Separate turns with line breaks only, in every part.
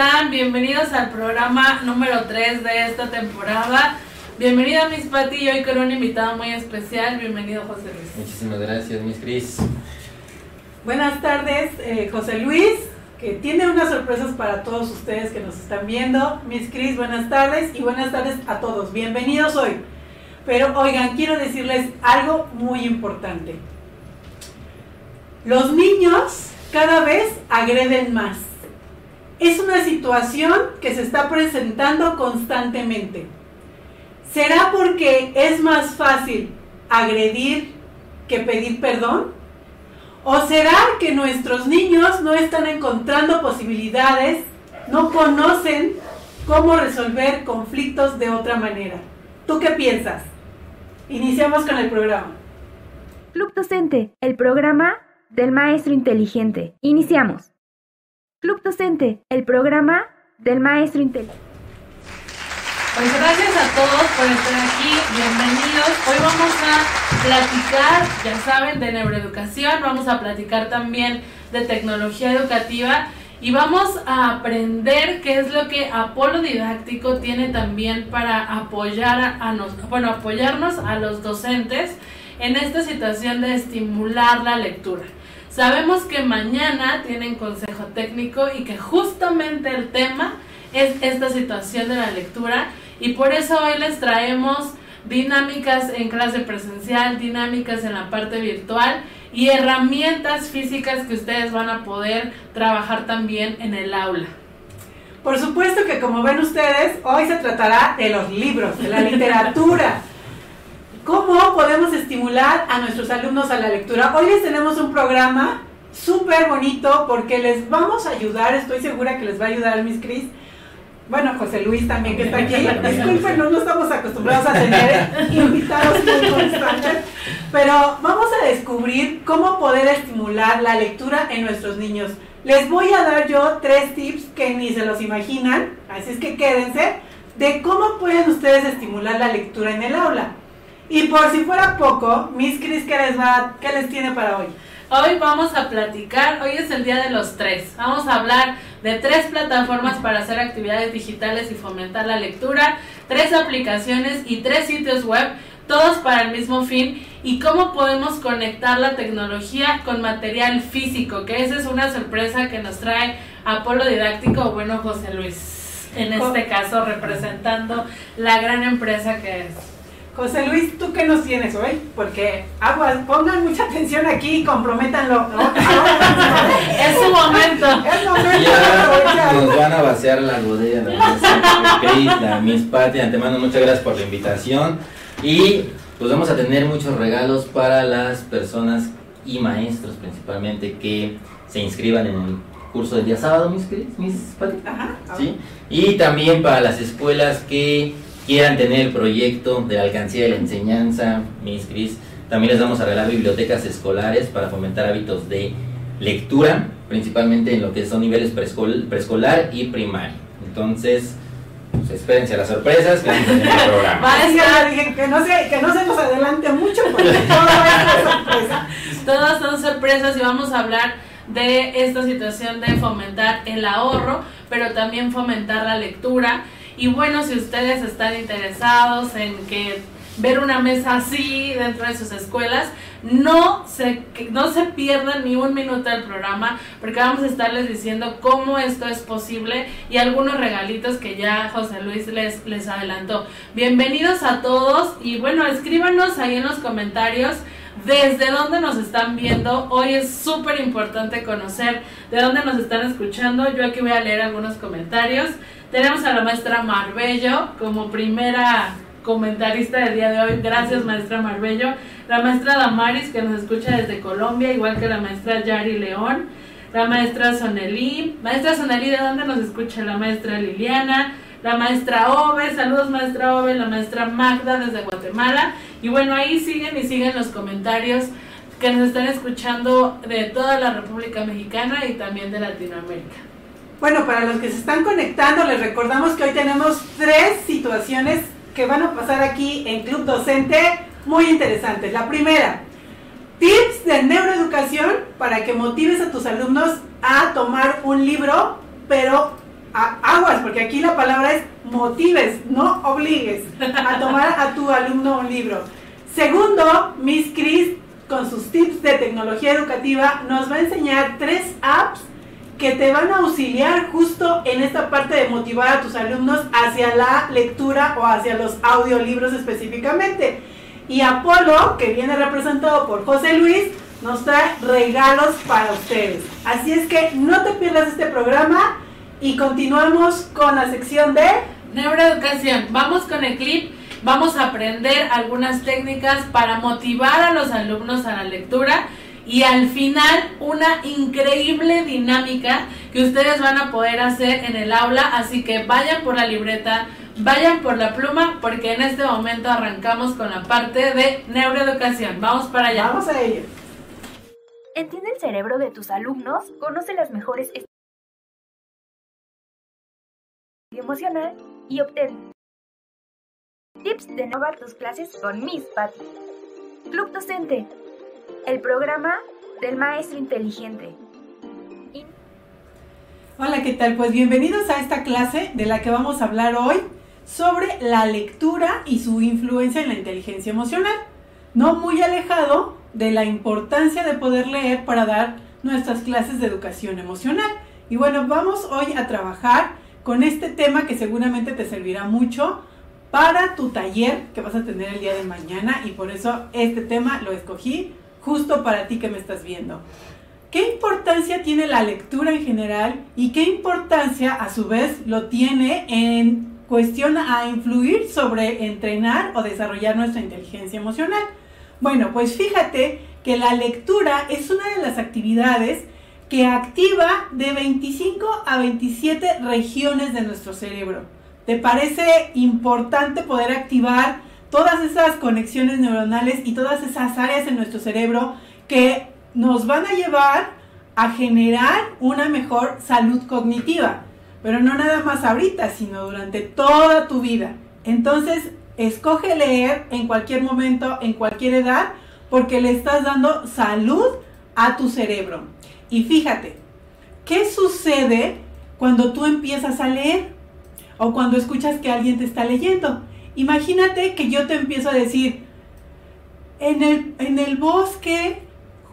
están? Bienvenidos al programa número 3 de esta temporada. Bienvenida Miss Patti y hoy con un invitado muy especial. Bienvenido José Luis.
Muchísimas gracias, Miss Cris.
Buenas tardes, eh, José Luis, que tiene unas sorpresas para todos ustedes que nos están viendo. Miss Cris, buenas tardes y buenas tardes a todos. Bienvenidos hoy. Pero oigan, quiero decirles algo muy importante. Los niños cada vez agreden más. Es una situación que se está presentando constantemente. ¿Será porque es más fácil agredir que pedir perdón? ¿O será que nuestros niños no están encontrando posibilidades, no conocen cómo resolver conflictos de otra manera? ¿Tú qué piensas? Iniciamos con el programa.
Club Docente, el programa del maestro inteligente. Iniciamos. Club Docente, el programa del maestro inteligente.
Pues gracias a todos por estar aquí, bienvenidos. Hoy vamos a platicar, ya saben, de neuroeducación, vamos a platicar también de tecnología educativa y vamos a aprender qué es lo que Apolo Didáctico tiene también para apoyar a, a bueno, apoyarnos a los docentes en esta situación de estimular la lectura. Sabemos que mañana tienen consejo técnico y que justamente el tema es esta situación de la lectura y por eso hoy les traemos dinámicas en clase presencial, dinámicas en la parte virtual y herramientas físicas que ustedes van a poder trabajar también en el aula.
Por supuesto que como ven ustedes, hoy se tratará de los libros, de la literatura. ¿Cómo podemos estimular a nuestros alumnos a la lectura? Hoy les tenemos un programa súper bonito porque les vamos a ayudar, estoy segura que les va a ayudar Miss Cris. Bueno, José Luis también que está aquí. Disculpen, no, no estamos acostumbrados a tener invitados muy constantes, pero vamos a descubrir cómo poder estimular la lectura en nuestros niños. Les voy a dar yo tres tips que ni se los imaginan, así es que quédense, de cómo pueden ustedes estimular la lectura en el aula. Y por si fuera poco, Miss Cris, ¿qué les, va, ¿qué les tiene para hoy?
Hoy vamos a platicar, hoy es el día de los tres. Vamos a hablar de tres plataformas para hacer actividades digitales y fomentar la lectura, tres aplicaciones y tres sitios web, todos para el mismo fin, y cómo podemos conectar la tecnología con material físico, que esa es una sorpresa que nos trae Apolo Didáctico, bueno, José Luis, en este caso representando la gran empresa que es.
José Luis, ¿tú qué nos tienes hoy? Porque aguas, pongan mucha atención aquí y comprométanlo. ¿no?
es su momento.
Es momento
Ya nos van a vaciar la bodega, la Miss. De antemano, muchas gracias por la invitación. Y pues vamos a tener muchos regalos para las personas y maestros principalmente que se inscriban en el curso del día sábado, Miss Cris, Miss Patti.
Ajá.
¿sí? Y también para las escuelas que quieran tener el proyecto de la alcancía de la enseñanza, Miss Cris, también les vamos a regalar bibliotecas escolares para fomentar hábitos de lectura, principalmente en lo que son niveles preescol- preescolar y primario. Entonces, pues espérense a las sorpresas que vamos a tener en el programa.
Va a estar-
que no, se, que no se nos adelante mucho porque todo es sorpresa.
Todas son sorpresas y vamos a hablar de esta situación de fomentar el ahorro, pero también fomentar la lectura. Y bueno, si ustedes están interesados en que ver una mesa así dentro de sus escuelas, no se, no se pierdan ni un minuto del programa, porque vamos a estarles diciendo cómo esto es posible y algunos regalitos que ya José Luis les, les adelantó. Bienvenidos a todos y bueno, escríbanos ahí en los comentarios desde dónde nos están viendo. Hoy es súper importante conocer de dónde nos están escuchando. Yo aquí voy a leer algunos comentarios. Tenemos a la maestra Marbello como primera comentarista del día de hoy. Gracias, maestra Marbello. La maestra Damaris, que nos escucha desde Colombia, igual que la maestra Yari León. La maestra Sonelí. Maestra Sonelí, ¿de dónde nos escucha? La maestra Liliana. La maestra Ove, saludos maestra Ove, la maestra Magda desde Guatemala. Y bueno, ahí siguen y siguen los comentarios que nos están escuchando de toda la República Mexicana y también de Latinoamérica.
Bueno, para los que se están conectando, les recordamos que hoy tenemos tres situaciones que van a pasar aquí en Club Docente muy interesantes. La primera, tips de neuroeducación para que motives a tus alumnos a tomar un libro, pero aguas, porque aquí la palabra es motives, no obligues a tomar a tu alumno un libro. Segundo, Miss Chris, con sus tips de tecnología educativa, nos va a enseñar tres apps que te van a auxiliar justo en esta parte de motivar a tus alumnos hacia la lectura o hacia los audiolibros específicamente. Y Apolo, que viene representado por José Luis, nos trae regalos para ustedes. Así es que no te pierdas este programa y continuamos con la sección de
neuroeducación. Vamos con el clip. Vamos a aprender algunas técnicas para motivar a los alumnos a la lectura y al final una increíble dinámica que ustedes van a poder hacer en el aula. Así que vayan por la libreta, vayan por la pluma porque en este momento arrancamos con la parte de neuroeducación. Vamos para allá.
Vamos a ello.
Entiende el cerebro de tus alumnos, conoce las mejores emocional y obtén tips de innovar tus clases con Miss Patty. Club Docente, el programa del maestro inteligente.
Hola, ¿qué tal? Pues bienvenidos a esta clase de la que vamos a hablar hoy sobre la lectura y su influencia en la inteligencia emocional. No muy alejado de la importancia de poder leer para dar nuestras clases de educación emocional. Y bueno, vamos hoy a trabajar con este tema que seguramente te servirá mucho para tu taller que vas a tener el día de mañana y por eso este tema lo escogí justo para ti que me estás viendo. ¿Qué importancia tiene la lectura en general y qué importancia a su vez lo tiene en cuestión a influir sobre entrenar o desarrollar nuestra inteligencia emocional? Bueno, pues fíjate que la lectura es una de las actividades que activa de 25 a 27 regiones de nuestro cerebro. ¿Te parece importante poder activar todas esas conexiones neuronales y todas esas áreas en nuestro cerebro que nos van a llevar a generar una mejor salud cognitiva? Pero no nada más ahorita, sino durante toda tu vida. Entonces, Escoge leer en cualquier momento, en cualquier edad, porque le estás dando salud a tu cerebro. Y fíjate, ¿qué sucede cuando tú empiezas a leer? O cuando escuchas que alguien te está leyendo. Imagínate que yo te empiezo a decir, en el, en el bosque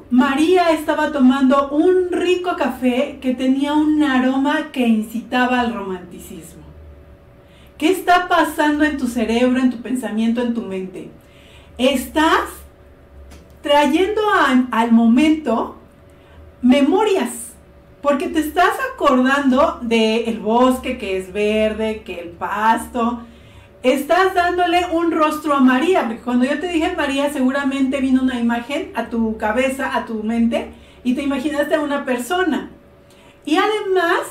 María estaba tomando un rico café que tenía un aroma que incitaba al romanticismo. ¿Qué está pasando en tu cerebro, en tu pensamiento, en tu mente? Estás trayendo al momento memorias, porque te estás acordando del bosque que es verde, que el pasto. Estás dándole un rostro a María, porque cuando yo te dije María, seguramente vino una imagen a tu cabeza, a tu mente, y te imaginaste a una persona. Y además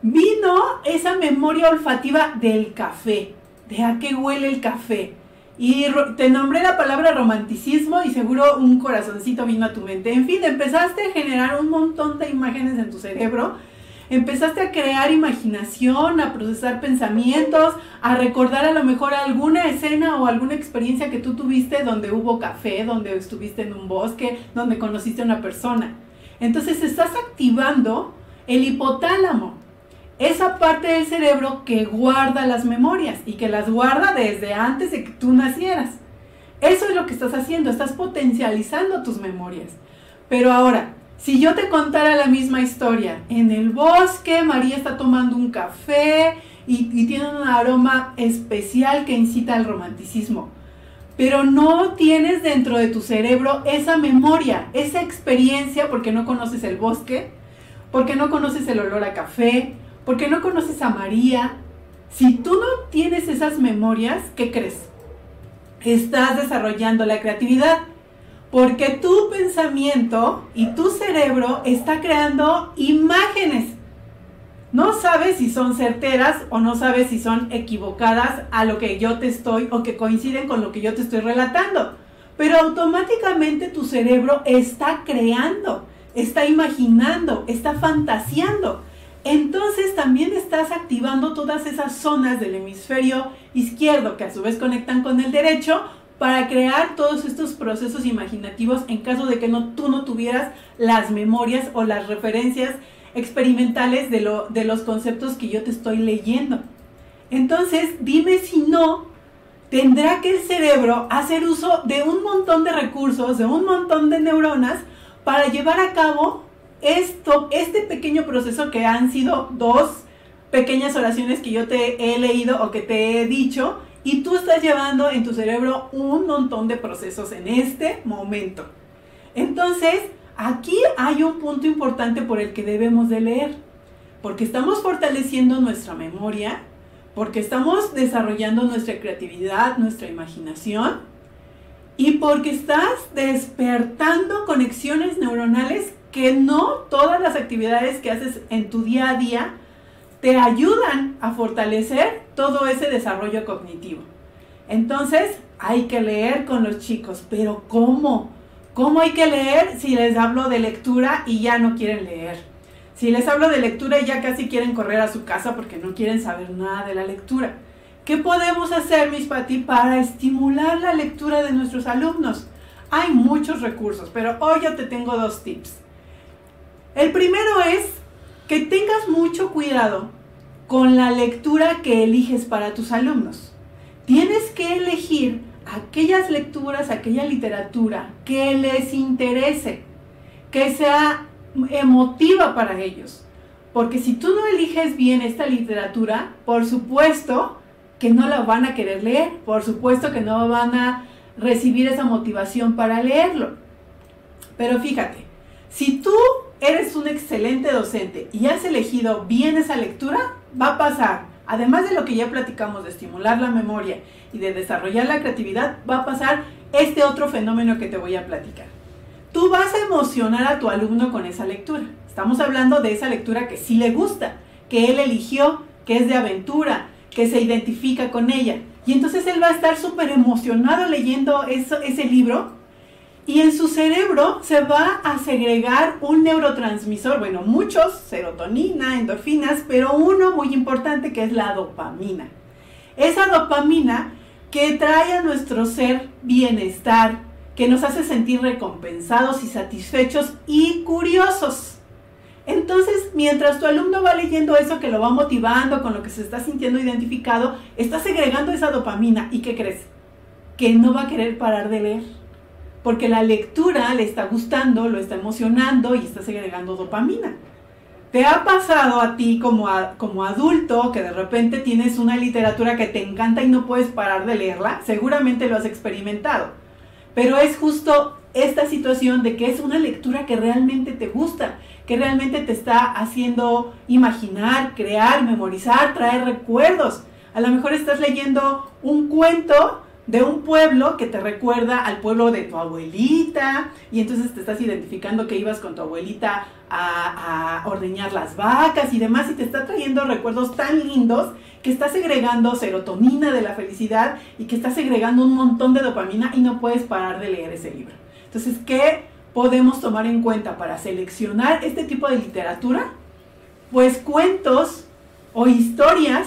vino esa memoria olfativa del café, de a qué huele el café. Y te nombré la palabra romanticismo y seguro un corazoncito vino a tu mente. En fin, empezaste a generar un montón de imágenes en tu cerebro. Empezaste a crear imaginación, a procesar pensamientos, a recordar a lo mejor alguna escena o alguna experiencia que tú tuviste donde hubo café, donde estuviste en un bosque, donde conociste a una persona. Entonces estás activando el hipotálamo, esa parte del cerebro que guarda las memorias y que las guarda desde antes de que tú nacieras. Eso es lo que estás haciendo, estás potencializando tus memorias. Pero ahora, si yo te contara la misma historia, en el bosque María está tomando un café y, tiene un aroma especial que incita al romanticismo, pero no tienes dentro de tu cerebro esa memoria, esa experiencia porque no conoces el bosque, porque no conoces el olor a café, porque no conoces a María. Si tú no tienes esas memorias, ¿qué crees? Estás desarrollando la creatividad. Porque tu pensamiento y tu cerebro está creando imágenes. No sabes si son certeras o no sabes si son equivocadas a lo que yo te estoy o que coinciden con lo que yo te estoy relatando. Pero automáticamente tu cerebro está creando, está imaginando, está fantaseando entonces también estás activando todas esas zonas del hemisferio izquierdo que a su vez conectan con el derecho para crear todos estos procesos imaginativos en caso de que no, tú no tuvieras las memorias o las referencias experimentales de, lo, de los conceptos que yo te estoy leyendo. Entonces, dime si no, tendrá que el cerebro hacer uso de un montón de recursos, de un montón de neuronas, para llevar a cabo esto, este pequeño proceso que han sido dos pequeñas oraciones que yo te he leído o que te he dicho, y tú estás llevando en tu cerebro un montón de procesos en este momento. Entonces, aquí hay un punto importante por el que debemos de leer, porque estamos fortaleciendo nuestra memoria, porque estamos desarrollando nuestra creatividad, nuestra imaginación, y porque estás despertando conexiones neuronales que no todas las actividades que haces en tu día a día te ayudan a fortalecer todo ese desarrollo cognitivo. Entonces, hay que leer con los chicos, pero ¿cómo? ¿Cómo hay que leer si les hablo de lectura y ya no quieren leer? Si les hablo de lectura y ya casi quieren correr a su casa porque no quieren saber nada de la lectura. ¿Qué podemos hacer, Miss Patti, para estimular la lectura de nuestros alumnos? Hay muchos recursos, pero hoy yo te tengo dos tips. El primero es que tengas mucho cuidado con la lectura que eliges para tus alumnos. Tienes que elegir aquellas lecturas, aquella literatura que les interese, que sea emotiva para ellos. Porque si tú no eliges bien esta literatura, por supuesto que no la van a querer leer, por supuesto que no van a recibir esa motivación para leerlo. Pero fíjate, si tú eres un excelente docente y has elegido bien esa lectura, va a pasar, además de lo que ya platicamos de estimular la memoria y de desarrollar la creatividad, va a pasar este otro fenómeno que te voy a platicar. Tú vas a emocionar a tu alumno con esa lectura. Estamos hablando de esa lectura que sí le gusta, que él eligió, que es de aventura, que se identifica con ella. Y entonces él va a estar súper emocionado leyendo eso, ese libro y en su cerebro se va a segregar un neurotransmisor, bueno, muchos, serotonina, endorfinas, pero uno muy importante que es la dopamina. Esa dopamina que trae a nuestro ser bienestar, que nos hace sentir recompensados y satisfechos y curiosos. Entonces, mientras tu alumno va leyendo eso que lo va motivando, con lo que se está sintiendo identificado, está segregando esa dopamina. ¿Y qué crees? Que no va a querer parar de leer porque la lectura le está gustando, lo está emocionando y está segregando dopamina. ¿Te ha pasado a ti como, como adulto que de repente tienes una literatura que te encanta y no puedes parar de leerla? Seguramente lo has experimentado. Pero es justo esta situación de que es una lectura que realmente te gusta, que realmente te está haciendo imaginar, crear, memorizar, traer recuerdos. A lo mejor estás leyendo un cuento de un pueblo que te recuerda al pueblo de tu abuelita y entonces te estás identificando que ibas con tu abuelita a, ordeñar las vacas y demás y te está trayendo recuerdos tan lindos que está segregando serotonina de la felicidad y que está segregando un montón de dopamina y no puedes parar de leer ese libro. Entonces, ¿qué podemos tomar en cuenta para seleccionar este tipo de literatura? Pues cuentos o historias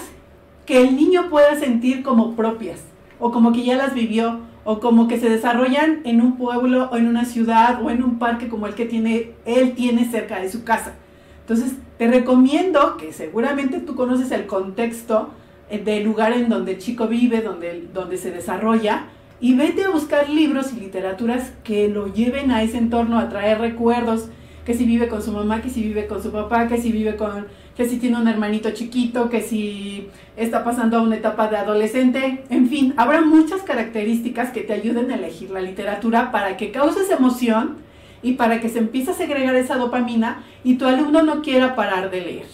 que el niño pueda sentir como propias o como que ya las vivió, o como que se desarrollan en un pueblo o en una ciudad o en un parque como el que tiene, él tiene cerca de su casa. Entonces, te recomiendo que seguramente tú conoces el contexto eh, del lugar en donde el chico vive, donde, donde se desarrolla, y vete a buscar libros y literaturas que lo lleven a ese entorno, a traer recuerdos, que si vive con su mamá, que si vive con su papá, que si vive con que si tiene un hermanito chiquito, que si está pasando a una etapa de adolescente, en fin, habrá muchas características que te ayuden a elegir la literatura para que causes emoción y para que se empiece a segregar esa dopamina y tu alumno no quiera parar de leer.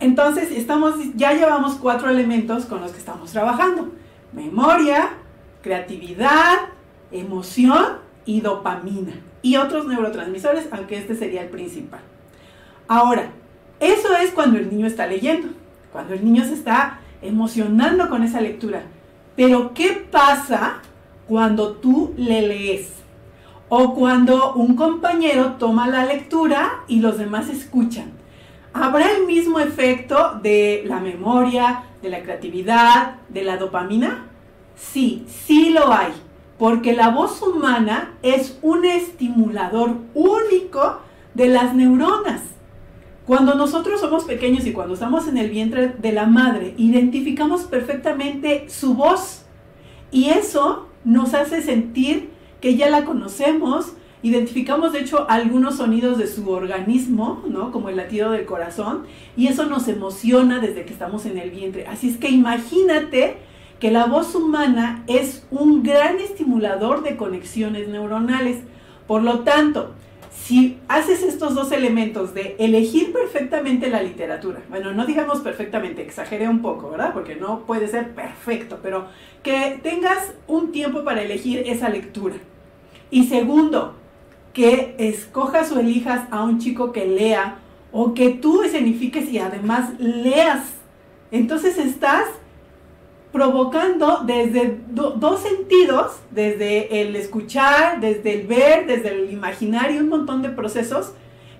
Entonces, estamos, ya llevamos cuatro elementos con los que estamos trabajando. Memoria, creatividad, emoción y dopamina. Y otros neurotransmisores, aunque este sería el principal. Ahora, eso es cuando el niño está leyendo, cuando el niño se está emocionando con esa lectura. Pero ¿qué pasa cuando tú le lees? O cuando un compañero toma la lectura y los demás escuchan. ¿Habrá el mismo efecto de la memoria, de la creatividad, de la dopamina? Sí, sí lo hay, porque la voz humana es un estimulador único de las neuronas. Cuando nosotros somos pequeños y cuando estamos en el vientre de la madre, identificamos perfectamente su voz y eso nos hace sentir que ya la conocemos, identificamos de hecho algunos sonidos de su organismo, ¿no? Como el latido del corazón, y eso nos emociona desde que estamos en el vientre. Así es que imagínate que la voz humana es un gran estimulador de conexiones neuronales. Por lo tanto, si haces estos dos elementos de elegir perfectamente la literatura, bueno, no digamos perfectamente, exageré un poco, ¿verdad? Porque no puede ser perfecto, pero que tengas un tiempo para elegir esa lectura. Y segundo, que escojas o elijas a un chico que lea o que tú escenifiques y además leas. Entonces estás provocando desde dos sentidos, desde el escuchar, desde el ver, desde el imaginar y un montón de procesos,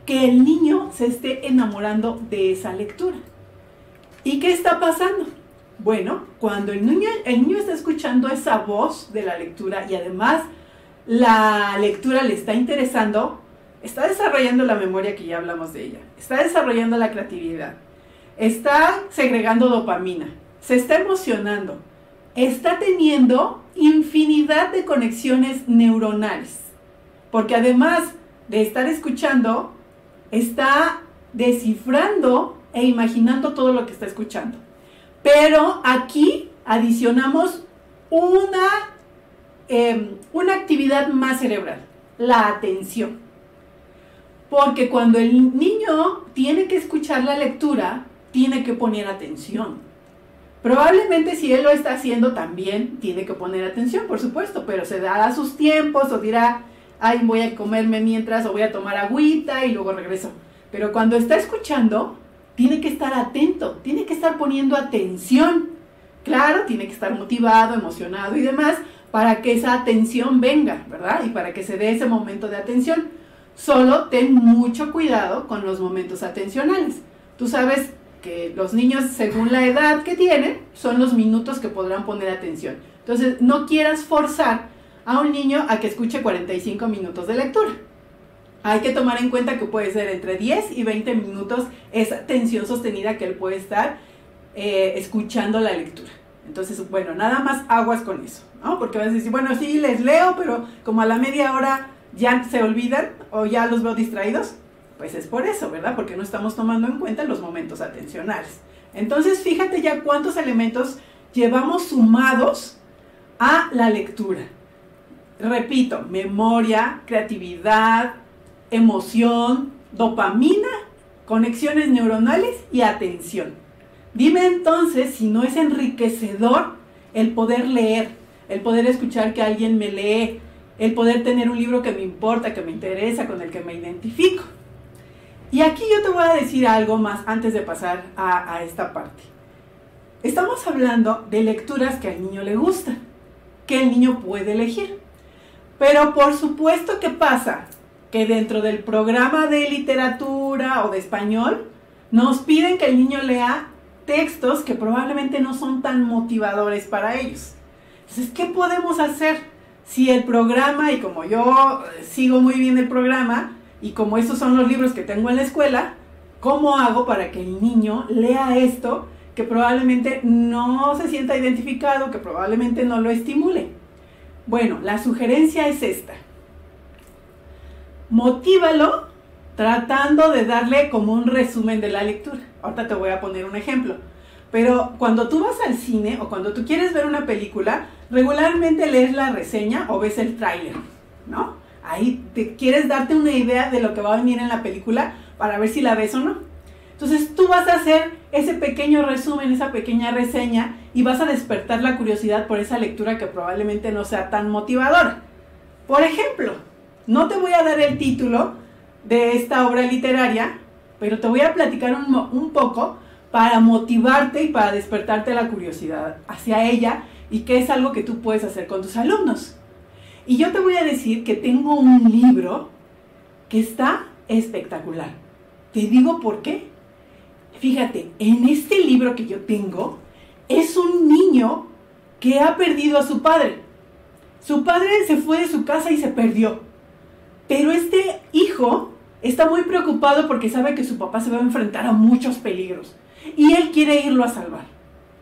que el niño se esté enamorando de esa lectura. ¿Y qué está pasando? Bueno, cuando el niño, el niño está escuchando esa voz de la lectura y además la lectura le está interesando, está desarrollando la memoria que ya hablamos de ella, está desarrollando la creatividad, está segregando dopamina, se está emocionando, está teniendo infinidad de conexiones neuronales, porque además de estar escuchando, está descifrando e imaginando todo lo que está escuchando. Pero aquí adicionamos una, em, una actividad más cerebral, la atención. Porque cuando el niño tiene que escuchar la lectura, tiene que poner atención. Probablemente si él lo está haciendo también tiene que poner atención, por supuesto, pero se dará sus tiempos o dirá, ay, voy a comerme mientras o voy a tomar agüita y luego regreso. Pero cuando está escuchando, tiene que estar atento, tiene que estar poniendo atención. Claro, tiene que estar motivado, emocionado y demás para que esa atención venga, ¿verdad? Y para que se dé ese momento de atención. Solo ten mucho cuidado con los momentos atencionales. Tú sabes que los niños, según la edad que tienen, son los minutos que podrán poner atención. Entonces, no quieras forzar a un niño a que escuche 45 minutos de lectura. Hay que tomar en cuenta que puede ser entre 10 y 20 minutos esa atención sostenida que él puede estar eh, escuchando la lectura. Entonces, bueno, nada más aguas con eso, ¿no? Porque vas a decir, bueno, sí, les leo, pero como a la media hora ya se olvidan o ya los veo distraídos, pues es por eso, ¿verdad? Porque no estamos tomando en cuenta los momentos atencionales. Entonces, fíjate ya cuántos elementos llevamos sumados a la lectura. Repito, memoria, creatividad, emoción, dopamina, conexiones neuronales y atención. Dime entonces si no es enriquecedor el poder leer, el poder escuchar que alguien me lee, el poder tener un libro que me importa, que me interesa, con el que me identifico. Y aquí yo te voy a decir algo más antes de pasar a, esta parte. Estamos hablando de lecturas que al niño le gustan, que el niño puede elegir. Pero por supuesto que pasa que dentro del programa de literatura o de español nos piden que el niño lea textos que probablemente no son tan motivadores para ellos. Entonces, ¿qué podemos hacer si el programa, y como yo sigo muy bien el programa, y como estos son los libros que tengo en la escuela, ¿cómo hago para que el niño lea esto que probablemente no se sienta identificado, que probablemente no lo estimule? Bueno, la sugerencia es esta. Motívalo tratando de darle como un resumen de la lectura. Ahorita te voy a poner un ejemplo. Pero cuando tú vas al cine o cuando tú quieres ver una película, regularmente lees la reseña o ves el tráiler, ¿no? Ahí quieres darte una idea de lo que va a venir en la película para ver si la ves o no. Entonces tú vas a hacer ese pequeño resumen, esa pequeña reseña y vas a despertar la curiosidad por esa lectura que probablemente no sea tan motivadora. Por ejemplo, no te voy a dar el título de esta obra literaria, pero te voy a platicar un, un poco para motivarte y para despertarte la curiosidad hacia ella y que es algo que tú puedes hacer con tus alumnos. Y yo te voy a decir que tengo un libro que está espectacular. Te digo por qué. Fíjate, en este libro que yo tengo es un niño que ha perdido a su padre. Su padre se fue de su casa y se perdió. Pero este hijo está muy preocupado porque sabe que su papá se va a enfrentar a muchos peligros y él quiere irlo a salvar.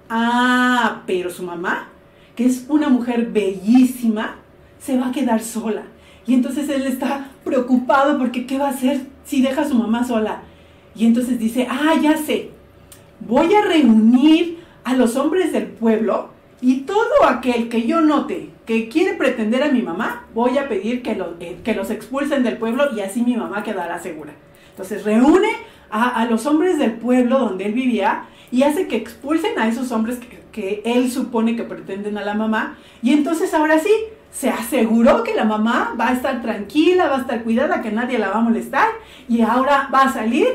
Ah, pero su mamá, que es una mujer bellísima, se va a quedar sola. Y entonces él está preocupado porque ¿qué va a hacer si deja a su mamá sola? Y entonces dice, ah, ya sé, voy a reunir a los hombres del pueblo y todo aquel que yo note que quiere pretender a mi mamá, voy a pedir que, eh, que los expulsen del pueblo y así mi mamá quedará segura. Entonces reúne a, los hombres del pueblo donde él vivía y hace que expulsen a esos hombres que él supone que pretenden a la mamá. Y entonces ahora sí, se aseguró que la mamá va a estar tranquila, va a estar cuidada, que nadie la va a molestar y ahora va a salir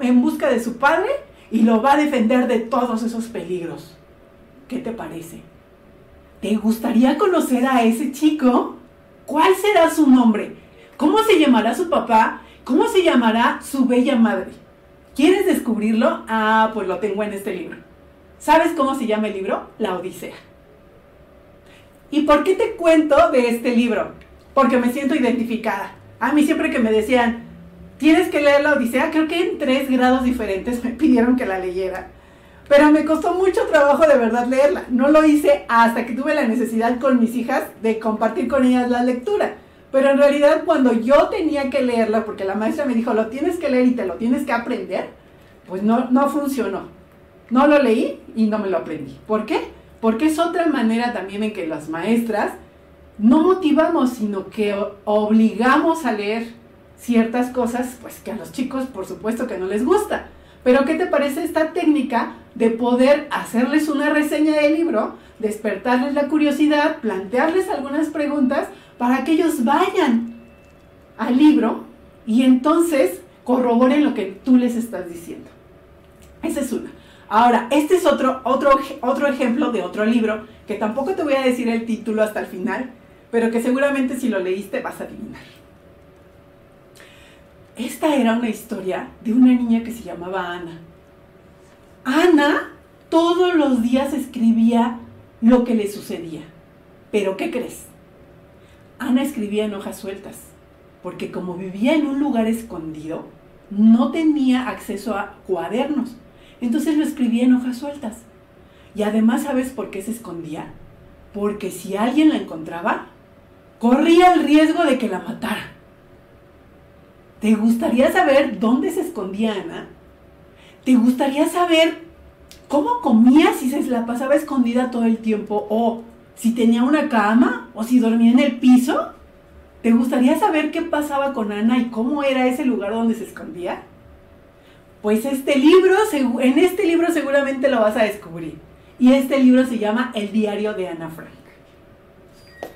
en busca de su padre y lo va a defender de todos esos peligros. ¿Qué te parece? ¿Te gustaría conocer a ese chico? ¿Cuál será su nombre? ¿Cómo se llamará su papá? ¿Cómo se llamará su bella madre? ¿Quieres descubrirlo? Ah, pues lo tengo en este libro. ¿Sabes cómo se llama el libro? La Odisea. ¿Y por qué te cuento de este libro? Porque me siento identificada. A mí siempre que me decían, tienes que leer la Odisea, creo que en tres grados diferentes me pidieron que la leyera. Pero me costó mucho trabajo de verdad leerla. No lo hice hasta que tuve la necesidad con mis hijas de compartir con ellas la lectura. Pero en realidad cuando yo tenía que leerla, porque la maestra me dijo, lo tienes que leer y te lo tienes que aprender, pues no, no funcionó. No lo leí y no me lo aprendí. ¿Por qué? Porque es otra manera también en que las maestras no motivamos, sino que obligamos a leer ciertas cosas, pues que a los chicos por supuesto que no les gusta. Pero ¿qué te parece esta técnica de poder hacerles una reseña del libro, despertarles la curiosidad, plantearles algunas preguntas para que ellos vayan al libro y entonces corroboren lo que tú les estás diciendo? Esa es una. Ahora, este es otro, otro, otro ejemplo de otro libro que tampoco te voy a decir el título hasta el final, pero que seguramente si lo leíste vas a adivinar. Esta era una historia de una niña que se llamaba Ana. Ana todos los días escribía lo que le sucedía. Pero ¿qué crees? Ana escribía en hojas sueltas, porque como vivía en un lugar escondido, no tenía acceso a cuadernos. Entonces lo escribía en hojas sueltas. Y además, ¿sabes por qué se escondía? Porque si alguien la encontraba, corría el riesgo de que la matara. ¿Te gustaría saber dónde se escondía Ana? ¿Te gustaría saber cómo comía si se la pasaba escondida todo el tiempo? ¿O si tenía una cama? ¿O si dormía en el piso? ¿Te gustaría saber qué pasaba con Ana y cómo era ese lugar donde se escondía? Pues este libro, en este libro seguramente lo vas a descubrir. Y este libro se llama El diario de Ana Frank.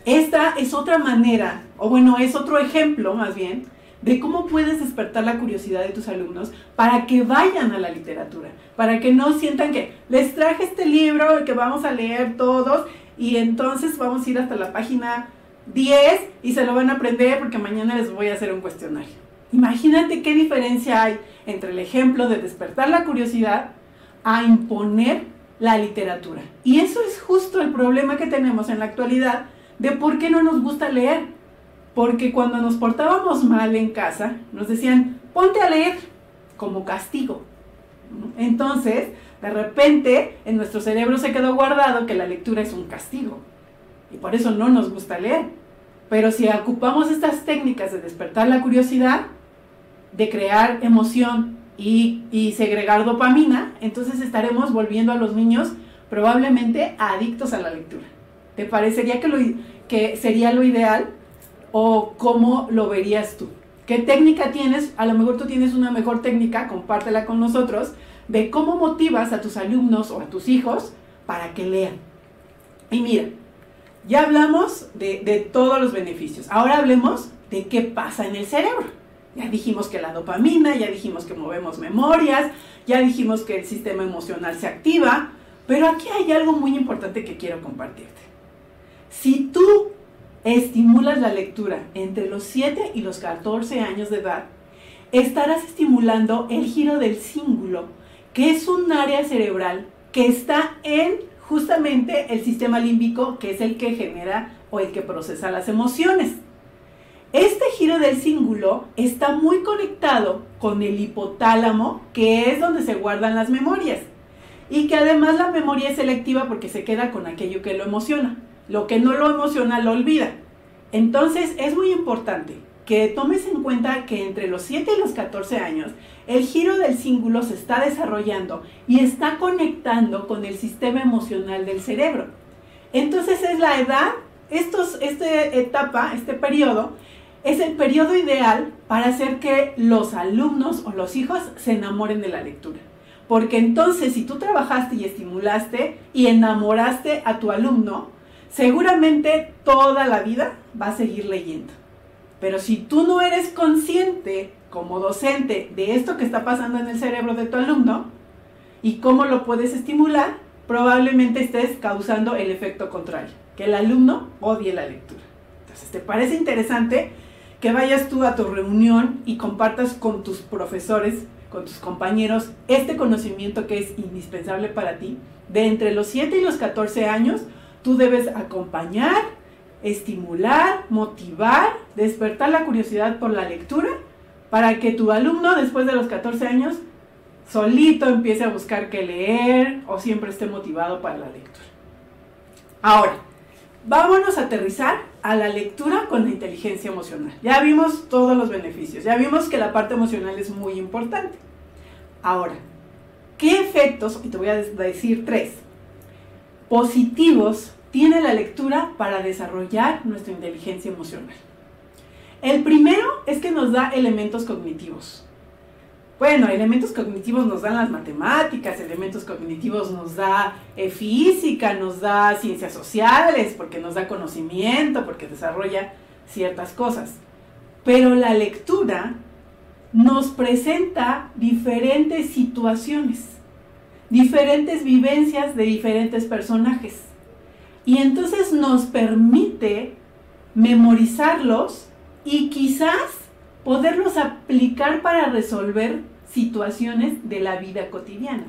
Esta es otra manera, o bueno, es otro ejemplo más bien, de cómo puedes despertar la curiosidad de tus alumnos para que vayan a la literatura, para que no sientan que les traje este libro que vamos a leer todos y entonces vamos a ir hasta la página 10 y se lo van a aprender porque mañana les voy a hacer un cuestionario. Imagínate qué diferencia hay entre el ejemplo de despertar la curiosidad a imponer la literatura. Y eso es justo el problema que tenemos en la actualidad de por qué no nos gusta leer porque cuando nos portábamos mal en casa, nos decían, ponte a leer como castigo. Entonces, de repente, en nuestro cerebro se quedó guardado que la lectura es un castigo. Y por eso no nos gusta leer. Pero si ocupamos estas técnicas de despertar la curiosidad, de crear emoción y, segregar dopamina, entonces estaremos volviendo a los niños probablemente adictos a la lectura. ¿Te parecería que, lo, que sería lo ideal? o cómo lo verías tú. ¿Qué técnica tienes? A lo mejor tú tienes una mejor técnica, compártela con nosotros, de cómo motivas a tus alumnos o a tus hijos para que lean. Y mira, ya hablamos de, de todos los beneficios. Ahora hablemos de qué pasa en el cerebro. Ya dijimos que la dopamina, ya dijimos que movemos memorias, ya dijimos que el sistema emocional se activa, pero aquí hay algo muy importante que quiero compartirte. Si tú estimulas la lectura entre los 7 y los 14 años de edad, estarás estimulando el giro del cíngulo, que es un área cerebral que está en justamente el sistema límbico, que es el que genera o el que procesa las emociones. Este giro del cíngulo está muy conectado con el hipotálamo, que es donde se guardan las memorias. Y que además la memoria es selectiva porque se queda con aquello que lo emociona. Lo que no lo emociona lo olvida. Entonces es muy importante que tomes en cuenta que entre los 7 y los 14 años el giro del cíngulo se está desarrollando y está conectando con el sistema emocional del cerebro. Entonces es la edad, esta etapa, este periodo, es el periodo ideal para hacer que los alumnos o los hijos se enamoren de la lectura. Porque entonces si tú trabajaste y estimulaste y enamoraste a tu alumno, seguramente toda la vida va a seguir leyendo. Pero si tú no eres consciente como docente de esto que está pasando en el cerebro de tu alumno y cómo lo puedes estimular, probablemente estés causando el efecto contrario, que el alumno odie la lectura. Entonces, ¿te parece interesante que vayas tú a tu reunión y compartas con tus profesores, con tus compañeros, este conocimiento que es indispensable para ti? De entre los 7 y los 14 años, tú debes acompañar, estimular, motivar, despertar la curiosidad por la lectura para que tu alumno después de los 14 años solito empiece a buscar qué leer o siempre esté motivado para la lectura. Ahora, vámonos a aterrizar a la lectura con la inteligencia emocional. Ya vimos todos los beneficios, ya vimos que la parte emocional es muy importante. Ahora, ¿qué efectos, y te voy a decir tres, positivos tiene la lectura para desarrollar nuestra inteligencia emocional? El primero es que nos da elementos cognitivos. Bueno, elementos cognitivos nos dan las matemáticas, elementos cognitivos nos da eh, física, nos da ciencias sociales, porque nos da conocimiento, porque desarrolla ciertas cosas. Pero la lectura nos presenta diferentes situaciones, diferentes vivencias de diferentes personajes. Y entonces nos permite memorizarlos y quizás poderlos aplicar para resolver situaciones de la vida cotidiana.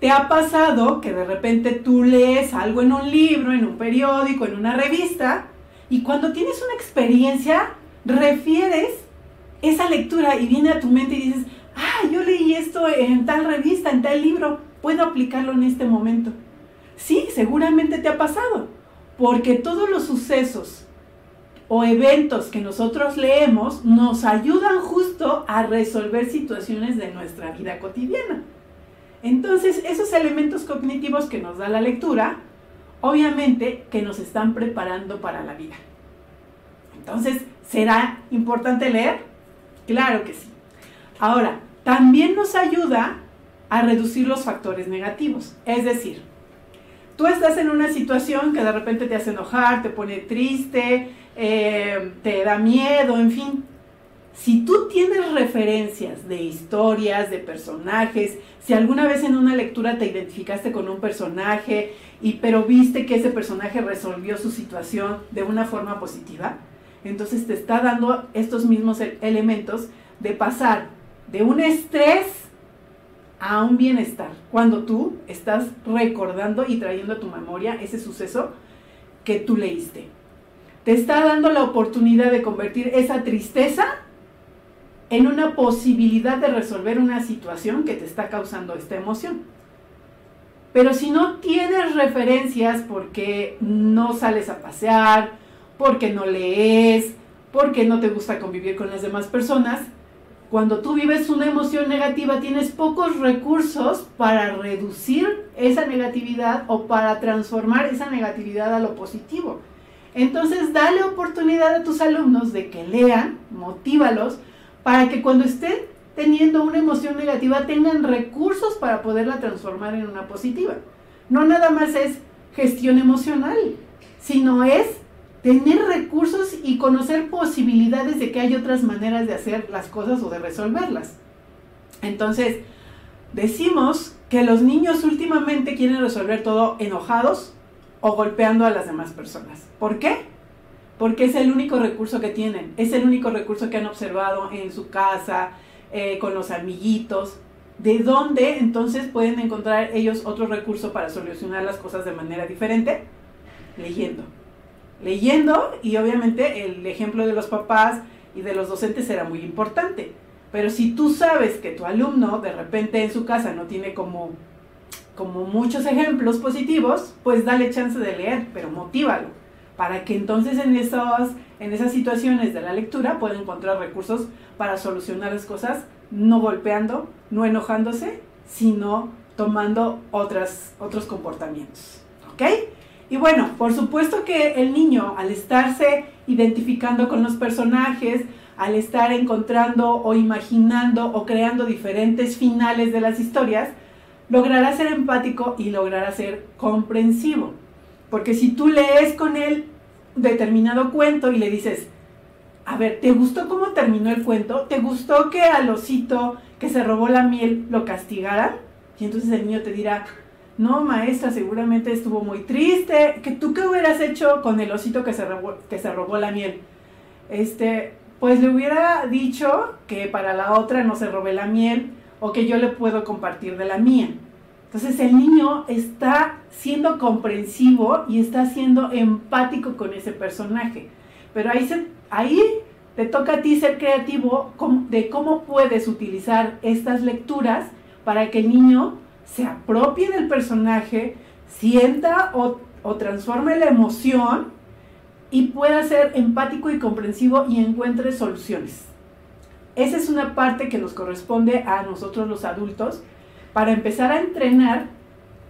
¿Te ha pasado que de repente tú lees algo en un libro, en un periódico, en una revista, y cuando tienes una experiencia, refieres esa lectura y viene a tu mente y dices, ah, yo leí esto en tal revista, en tal libro, puedo aplicarlo en este momento? Sí, seguramente te ha pasado, porque todos los sucesos o eventos que nosotros leemos nos ayudan justo a resolver situaciones de nuestra vida cotidiana. Entonces, esos elementos cognitivos que nos da la lectura, obviamente que nos están preparando para la vida. Entonces, ¿será importante leer? Claro que sí. Ahora, también nos ayuda a reducir los factores negativos. Es decir, tú estás en una situación que de repente te hace enojar, te pone triste, eh, te da miedo, en fin. Si tú tienes referencias de historias, de personajes, si alguna vez en una lectura te identificaste con un personaje, y, pero viste que ese personaje resolvió su situación de una forma positiva, entonces te está dando estos mismos e-, elementos de pasar de un estrés a un bienestar, cuando tú estás recordando y trayendo a tu memoria ese suceso que tú leíste te está dando la oportunidad de convertir esa tristeza en una posibilidad de resolver una situación que te está causando esta emoción. Pero si no tienes referencias porque no sales a pasear, porque no lees, porque no te gusta convivir con las demás personas, cuando tú vives una emoción negativa tienes pocos recursos para reducir esa negatividad o para transformar esa negatividad a lo positivo. Entonces, dale oportunidad a tus alumnos de que lean, motívalos, para que cuando estén teniendo una emoción negativa tengan recursos para poderla transformar en una positiva. No nada más es gestión emocional, sino es tener recursos y conocer posibilidades de que hay otras maneras de hacer las cosas o de resolverlas. Entonces, decimos que los niños últimamente quieren resolver todo enojados o golpeando a las demás personas. ¿Por qué? Porque es el único recurso que tienen, es el único recurso que han observado en su casa, eh, con los amiguitos. ¿De dónde entonces pueden encontrar ellos otro recurso para solucionar las cosas de manera diferente? Leyendo. leyendo y obviamente el ejemplo de los papás y de los docentes será muy importante. Pero si tú sabes que tu alumno de repente en su casa no tiene como, como muchos ejemplos positivos, pues dale chance de leer, pero motívalo, para que entonces en, esos, en esas situaciones de la lectura pueda encontrar recursos para solucionar las cosas, no golpeando, no enojándose, sino tomando otras, otros comportamientos. ¿Ok? Y bueno, por supuesto que el niño al estarse identificando con los personajes, al estar encontrando o imaginando o creando diferentes finales de las historias, logrará ser empático y logrará ser comprensivo. Porque si tú lees con él determinado cuento y le dices, a ver, ¿te gustó cómo terminó el cuento? ¿Te gustó que al osito que se robó la miel lo castigaran? Y entonces el niño te dirá, no, maestra, seguramente estuvo muy triste. ¿Que ¿Tú qué hubieras hecho con el osito que se robó, que se robó la miel? Este, pues le hubiera dicho que para la otra no se robe la miel o que yo le puedo compartir de la mía. Entonces el niño está siendo comprensivo y está siendo empático con ese personaje. Pero ahí, ahí te toca a ti ser creativo de cómo puedes utilizar estas lecturas para que el niño se apropie del personaje, sienta o transforme la emoción y pueda ser empático y comprensivo y encuentre soluciones. Esa es una parte que nos corresponde a nosotros los adultos para empezar a entrenar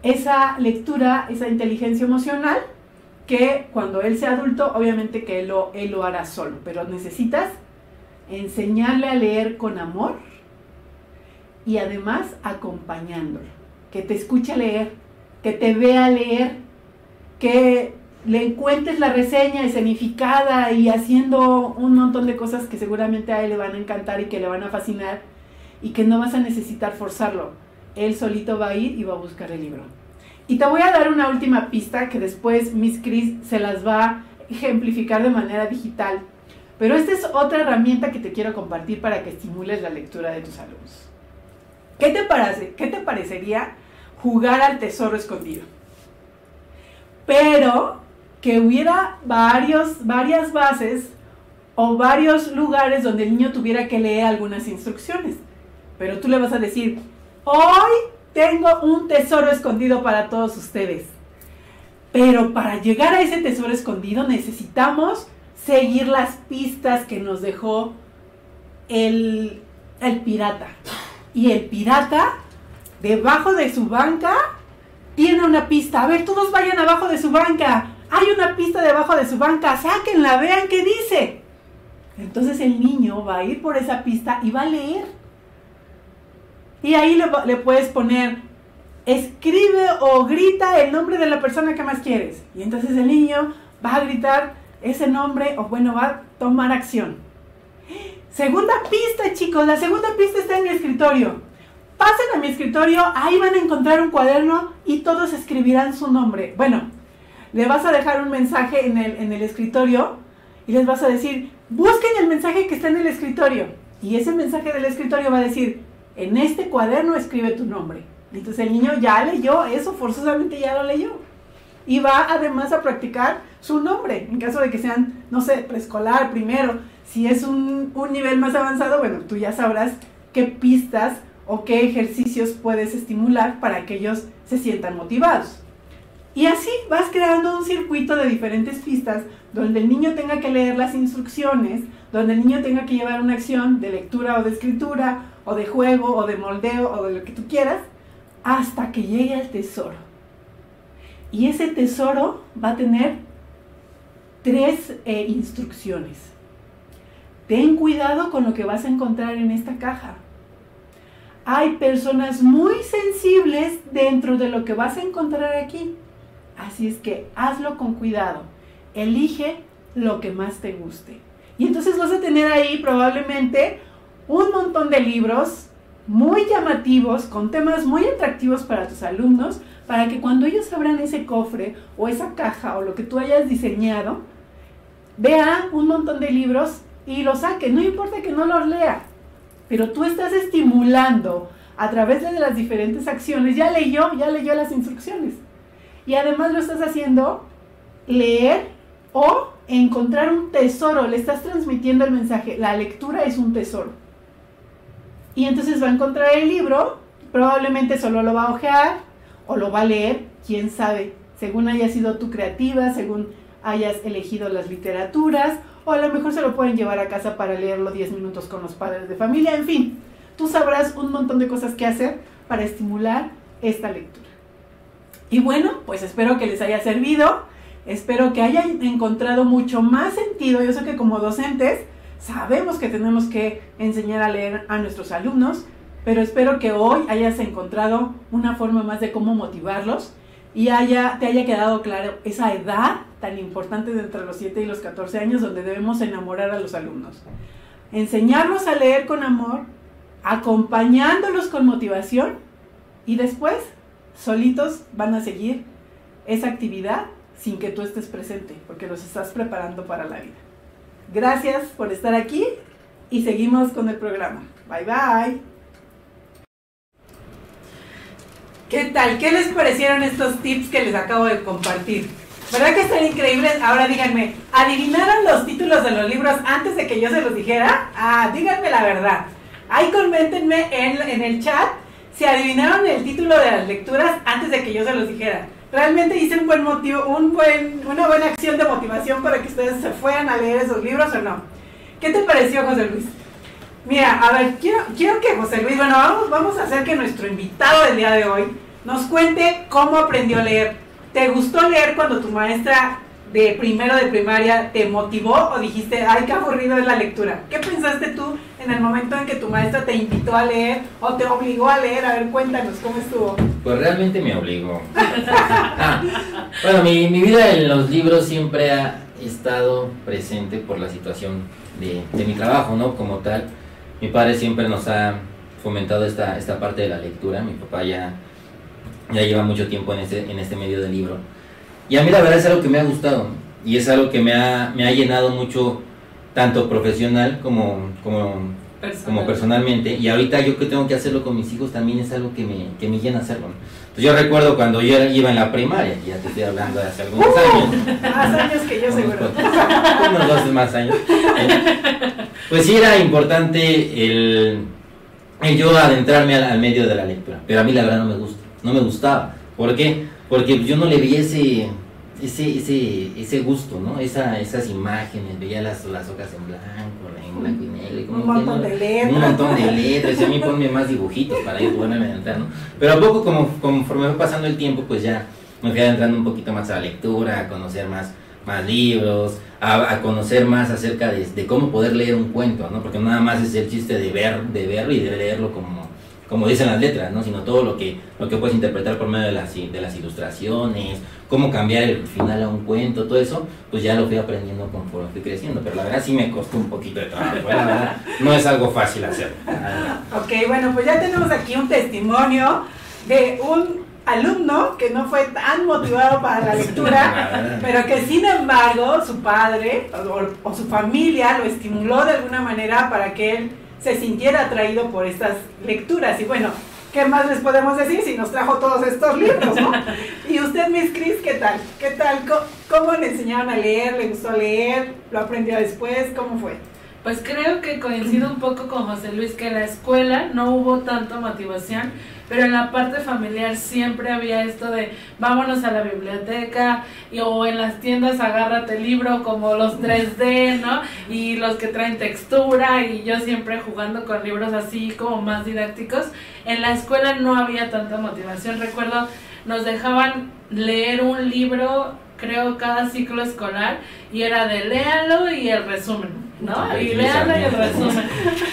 esa lectura, esa inteligencia emocional, que cuando él sea adulto, obviamente que él lo, él lo hará solo, pero necesitas enseñarle a leer con amor y además acompañándolo, que te escuche leer, que te vea leer, que le encuentres la reseña escenificada y haciendo un montón de cosas que seguramente a él le van a encantar y que le van a fascinar y que no vas a necesitar forzarlo. Él solito va a ir y va a buscar el libro. Y te voy a dar una última pista que después Miss Chris se las va a ejemplificar de manera digital. Pero esta es otra herramienta que te quiero compartir para que estimules la lectura de tus alumnos. ¿Qué te, parece, qué te parecería jugar al tesoro escondido? Pero que hubiera varios, varias bases o varios lugares donde el niño tuviera que leer algunas instrucciones. Pero tú le vas a decir, hoy tengo un tesoro escondido para todos ustedes. Pero para llegar a ese tesoro escondido necesitamos seguir las pistas que nos dejó el, el pirata. Y el pirata, debajo de su banca, tiene una pista. A ver, todos vayan abajo de su banca hay una pista debajo de su banca, sáquenla, vean qué dice. Entonces el niño va a ir por esa pista y va a leer. Y ahí le, puedes poner, escribe o grita el nombre de la persona que más quieres. Y entonces el niño va a gritar ese nombre o bueno, va a tomar acción. Segunda pista, chicos, la segunda pista está en mi escritorio. Pasen a mi escritorio, ahí van a encontrar un cuaderno y todos escribirán su nombre. Bueno, le vas a dejar un mensaje en el, escritorio y les vas a decir, busquen el mensaje que está en el escritorio. Y ese mensaje del escritorio va a decir, en este cuaderno escribe tu nombre. Entonces el niño ya leyó eso, forzosamente ya lo leyó. Y va además a practicar su nombre, en caso de que sean, no sé, preescolar primero. Si es un, un nivel más avanzado, bueno, tú ya sabrás qué pistas o qué ejercicios puedes estimular para que ellos se sientan motivados. Y así vas creando un circuito de diferentes pistas donde el niño tenga que leer las instrucciones, donde el niño tenga que llevar una acción de lectura o de escritura, o de juego, o de moldeo, o de lo que tú quieras, hasta que llegue al tesoro. Y ese tesoro va a tener tres eh, instrucciones. Ten cuidado con lo que vas a encontrar en esta caja. Hay personas muy sensibles dentro de lo que vas a encontrar aquí. Así es que hazlo con cuidado. Elige lo que más te guste. Y entonces vas a tener ahí probablemente un montón de libros muy llamativos, con temas muy atractivos para tus alumnos, para que cuando ellos abran ese cofre o esa caja o lo que tú hayas diseñado, vean un montón de libros y los saquen. No importa que no los lea, pero tú estás estimulando a través de las diferentes acciones. Ya leyó, ya leyó las instrucciones. Y además lo estás haciendo leer o encontrar un tesoro, le estás transmitiendo el mensaje, la lectura es un tesoro. Y entonces va a encontrar el libro, probablemente solo lo va a ojear o lo va a leer, quién sabe, según haya sido tu creativa, según hayas elegido las literaturas, o a lo mejor se lo pueden llevar a casa para leerlo 10 minutos con los padres de familia, en fin, tú sabrás un montón de cosas que hacer para estimular esta lectura. Y bueno, pues espero que les haya servido, espero que hayan encontrado mucho más sentido, yo sé que como docentes sabemos que tenemos que enseñar a leer a nuestros alumnos, pero espero que hoy hayas encontrado una forma más de cómo motivarlos y haya, te haya quedado claro esa edad tan importante de entre los 7 y los 14 años donde debemos enamorar a los alumnos. Enseñarlos a leer con amor, acompañándolos con motivación y después solitos van a seguir esa actividad sin que tú estés presente, porque los estás preparando para la vida. Gracias por estar aquí y seguimos con el programa. Bye bye. ¿Qué tal? ¿Qué les parecieron estos tips que les acabo de compartir? ¿Verdad que están increíbles? Ahora díganme, ¿adivinaron los títulos de los libros antes de que yo se los dijera? Ah, díganme la verdad. Ahí coméntenme en, en el chat si adivinaron el título de las lecturas antes de que yo se los dijera. Realmente hice un buen motivo, un buen, una buena acción de motivación para que ustedes se fueran a leer esos libros o no. ¿Qué te pareció, José Luis? Mira, a ver, quiero, quiero que José Luis, bueno, vamos, vamos a hacer que nuestro invitado del día de hoy nos cuente cómo aprendió a leer. ¿Te gustó leer cuando tu maestra de primero de primaria te motivó o dijiste, ay, qué aburrido es la lectura? ¿Qué pensaste tú en el momento en que tu maestra te invitó a leer o te obligó a leer? A ver, cuéntanos, ¿cómo estuvo?
Pues realmente me obligó. Ah, bueno, mi, mi, vida en los libros siempre ha estado presente por la situación de, de, mi trabajo, ¿no? Como tal, mi padre siempre nos ha fomentado esta, esta parte de la lectura, mi papá ya, ya lleva mucho tiempo en este, en este medio del libro. Y a mí la verdad es algo que me ha gustado y es algo que me ha, me ha llenado mucho, tanto profesional como, como, Personal. como personalmente. Y ahorita yo que tengo que hacerlo con mis hijos también es algo que me, que me llena hacerlo. Entonces yo recuerdo cuando yo iba en la primaria, ya te estoy hablando de hace algunos
Uh,
años.
Más años que yo seguro.
Unos dos más años. Pues sí era importante el, el yo adentrarme al, al, medio de la lectura. Pero a mí la verdad no me gusta, no me gustaba. ¿Por qué? Porque yo no le veía ese, ese, ese, ese gusto, ¿no? Esa, esas imágenes, veía las, las hojas en blanco, en blanco y negro. Y como
un montón
no,
de letras.
Un montón de letras, y a mí ponme más dibujitos para yo poderme adentrar, ¿no? Pero a poco, como, conforme fue pasando el tiempo, pues ya me fui adentrando un poquito más a la lectura, a conocer más, más libros, a, a conocer más acerca de, de, cómo poder leer un cuento, ¿no? Porque nada más es el chiste de ver, de verlo y de leerlo como, como dicen las letras, ¿no? Sino todo lo que, lo que puedes interpretar por medio de las, de las ilustraciones, cómo cambiar el final a un cuento, todo eso, pues ya lo fui aprendiendo conforme fui creciendo. Pero la verdad sí me costó un poquito de trabajo, ¿eh? la verdad no es algo fácil hacer.
Ok, bueno, pues ya tenemos aquí un testimonio de un alumno que no fue tan motivado para la lectura, pero que sin embargo su padre o, o, su familia lo estimuló de alguna manera para que él se sintiera atraído por estas lecturas. Y bueno, ¿qué más les podemos decir si nos trajo todos estos libros, no? Y usted, Miss Cris, ¿qué tal? ¿Qué tal? ¿Cómo, ¿Cómo, le enseñaron a leer? ¿Le gustó leer? ¿Lo aprendió después? ¿Cómo fue?
Pues creo que coincido un poco con José Luis que en la escuela no hubo tanta motivación, pero en la parte familiar siempre había esto de vámonos a la biblioteca y, o en las tiendas agárrate el libro como los 3D, ¿no? Y los que traen textura y yo siempre jugando con libros así como más didácticos. En la escuela no había tanta motivación, recuerdo nos dejaban leer un libro creo cada ciclo escolar y era de léalo y el resumen ¿no? Y léanlo y el resumen.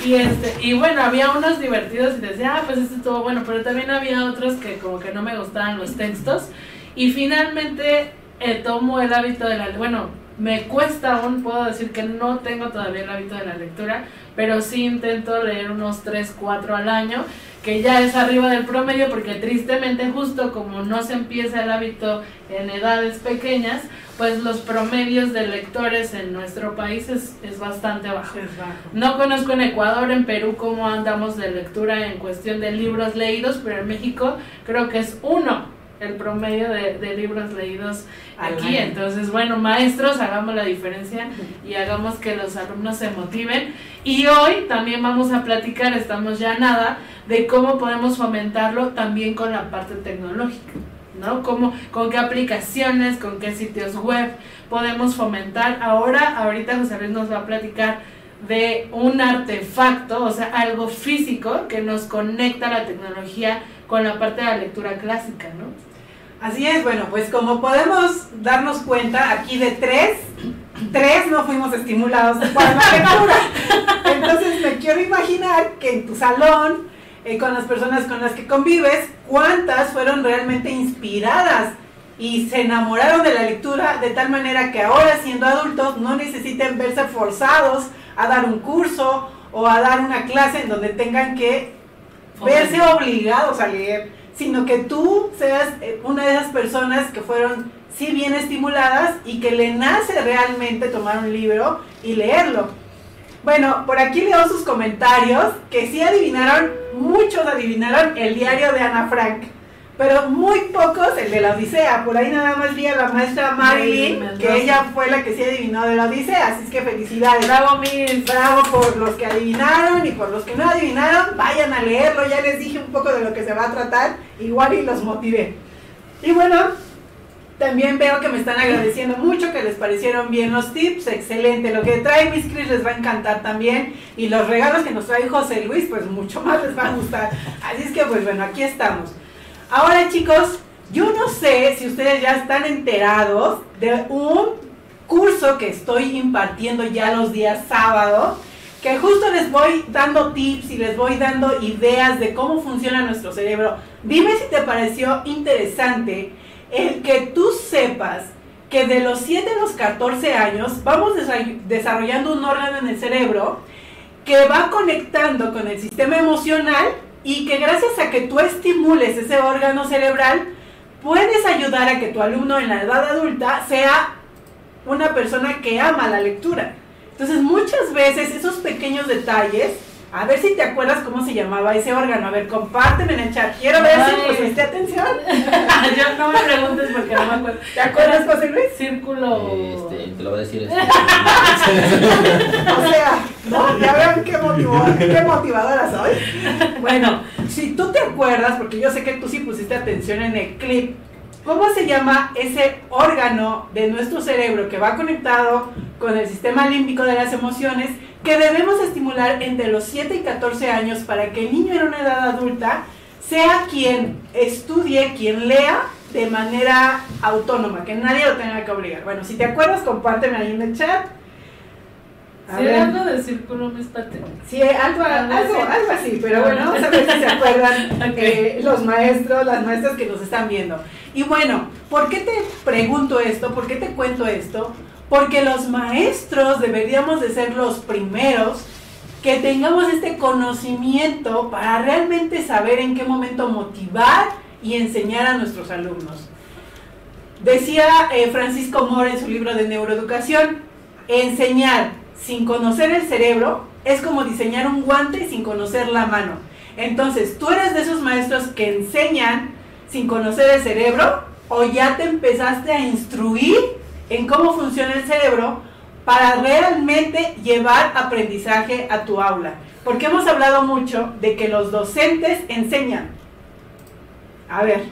Y, este, y bueno, había unos divertidos y decía, ah, pues este estuvo bueno, pero también había otros que como que no me gustaban los textos. Y finalmente eh, tomo el hábito de la, bueno, me cuesta aún, puedo decir que no tengo todavía el hábito de la lectura, pero sí intento leer unos 3, 4 al año, que ya es arriba del promedio, porque tristemente justo como no se empieza el hábito en edades pequeñas, pues los promedios de lectores en nuestro país es, es bastante bajo.
Es bajo.
No conozco en Ecuador, en Perú, cómo andamos de lectura en cuestión de libros leídos, pero en México creo que es uno el promedio de, de libros leídos
Al
aquí.
año.
Entonces, bueno, maestros, hagamos la diferencia y hagamos que los alumnos se motiven. Y hoy también vamos a platicar, estamos ya nada, de cómo podemos fomentarlo también con la parte tecnológica. ¿No? Cómo, con qué aplicaciones, con qué sitios web podemos fomentar. Ahora, ahorita José Luis nos va a platicar de un artefacto, o sea, algo físico que nos conecta la tecnología con la parte de la lectura clásica, ¿no?
Así es, bueno, pues como podemos darnos cuenta, aquí de tres, tres no fuimos estimulados por la lectura. Entonces me quiero imaginar que en tu salón, eh, con las personas con las que convives, cuántas fueron realmente inspiradas y se enamoraron de la lectura de tal manera que ahora siendo adultos no necesiten verse forzados a dar un curso o a dar una clase en donde tengan que verse obligados a leer, sino que tú seas eh, una de esas personas que fueron sí bien estimuladas y que le nace realmente tomar un libro y leerlo. Bueno, por aquí leo sus comentarios, que sí adivinaron, muchos adivinaron el diario de Ana Frank, pero muy pocos el de la Odisea. Por ahí nada más vi a la maestra Marilyn,
Marilyn
que ella fue la que sí adivinó de la Odisea, así es que felicidades.
Bravo, Miss.
Bravo por los que adivinaron y por los que no adivinaron, vayan a leerlo, ya les dije un poco de lo que se va a tratar, igual y los motivé. Y bueno, también veo que me están agradeciendo mucho, que les parecieron bien los tips, excelente, lo que trae Miss Chris les va a encantar también, y los regalos que nos trae José Luis, pues mucho más les va a gustar. Así es que pues bueno, aquí estamos. Ahora chicos, yo no sé si ustedes ya están enterados de un curso que estoy impartiendo ya los días sábados, que justo les voy dando tips y les voy dando ideas de cómo funciona nuestro cerebro. Dime si te pareció interesante el que tú sepas que de los 7 a los 14 años vamos desa- desarrollando un órgano en el cerebro que va conectando con el sistema emocional y que gracias a que tú estimules ese órgano cerebral, puedes ayudar a que tu alumno en la edad adulta sea una persona que ama la lectura. Entonces muchas veces esos pequeños detalles, a ver si te acuerdas cómo se llamaba ese órgano, a ver, compárteme en el chat, quiero ver si pusiste atención.
Yo no me preguntes porque no me acuerdo.
¿Te acuerdas, José Luis?
Círculo.
Este, te lo voy a decir. este,
O sea, ¿no? ya vean qué, motivadora, qué motivadora soy. Bueno, si tú te acuerdas, porque yo sé que tú sí pusiste atención en el clip, ¿cómo se llama ese órgano de nuestro cerebro que va conectado con el sistema límbico de las emociones que debemos estimular entre los 7 y 14 años para que el niño en una edad adulta sea quien estudie, quien lea de manera autónoma, que nadie lo tenga que obligar. Bueno, si te acuerdas, compárteme ahí en el chat. A
¿Sí
ver.
algo de círculo, mis?
Sí, algo, algo, algo así, pero bueno, vamos a ver si se acuerdan eh, los maestros, las maestras que nos están viendo. Y bueno, ¿por qué te pregunto esto? ¿Por qué te cuento esto? Porque los maestros deberíamos de ser los primeros que tengamos este conocimiento para realmente saber en qué momento motivar y enseñar a nuestros alumnos. Decía eh, Francisco Moore en su libro de neuroeducación, enseñar sin conocer el cerebro es como diseñar un guante sin conocer la mano. Entonces, ¿tú eres de esos maestros que enseñan sin conocer el cerebro o ya te empezaste a instruir en cómo funciona el cerebro para realmente llevar aprendizaje a tu aula? Porque hemos hablado mucho de que los docentes enseñan. A ver,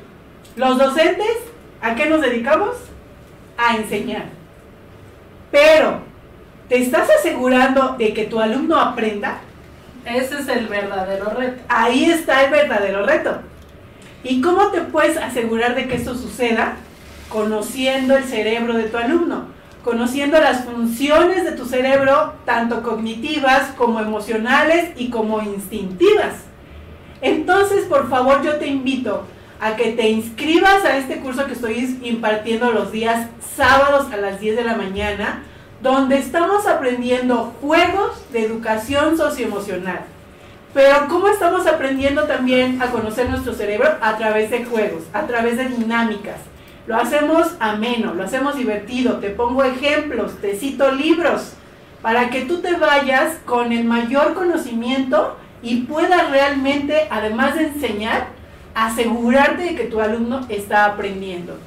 los docentes, ¿a qué nos dedicamos? A enseñar. Pero, ¿te estás asegurando de que tu alumno aprenda?
Ese es el verdadero reto.
Ahí está el verdadero reto. ¿Y cómo te puedes asegurar de que esto suceda? Conociendo el cerebro de tu alumno, conociendo las funciones de tu cerebro, tanto cognitivas como emocionales y como instintivas. Entonces, por favor, yo te invito a que te inscribas a este curso que estoy impartiendo los días sábados a las 10 de la mañana, donde estamos aprendiendo juegos de educación socioemocional. Pero ¿cómo estamos aprendiendo también a conocer nuestro cerebro? A través de juegos, a través de dinámicas. Lo hacemos ameno, lo hacemos divertido, te pongo ejemplos, te cito libros, para que tú te vayas con el mayor conocimiento y puedas realmente, además de enseñar, asegurarte de que tu alumno está aprendiendo.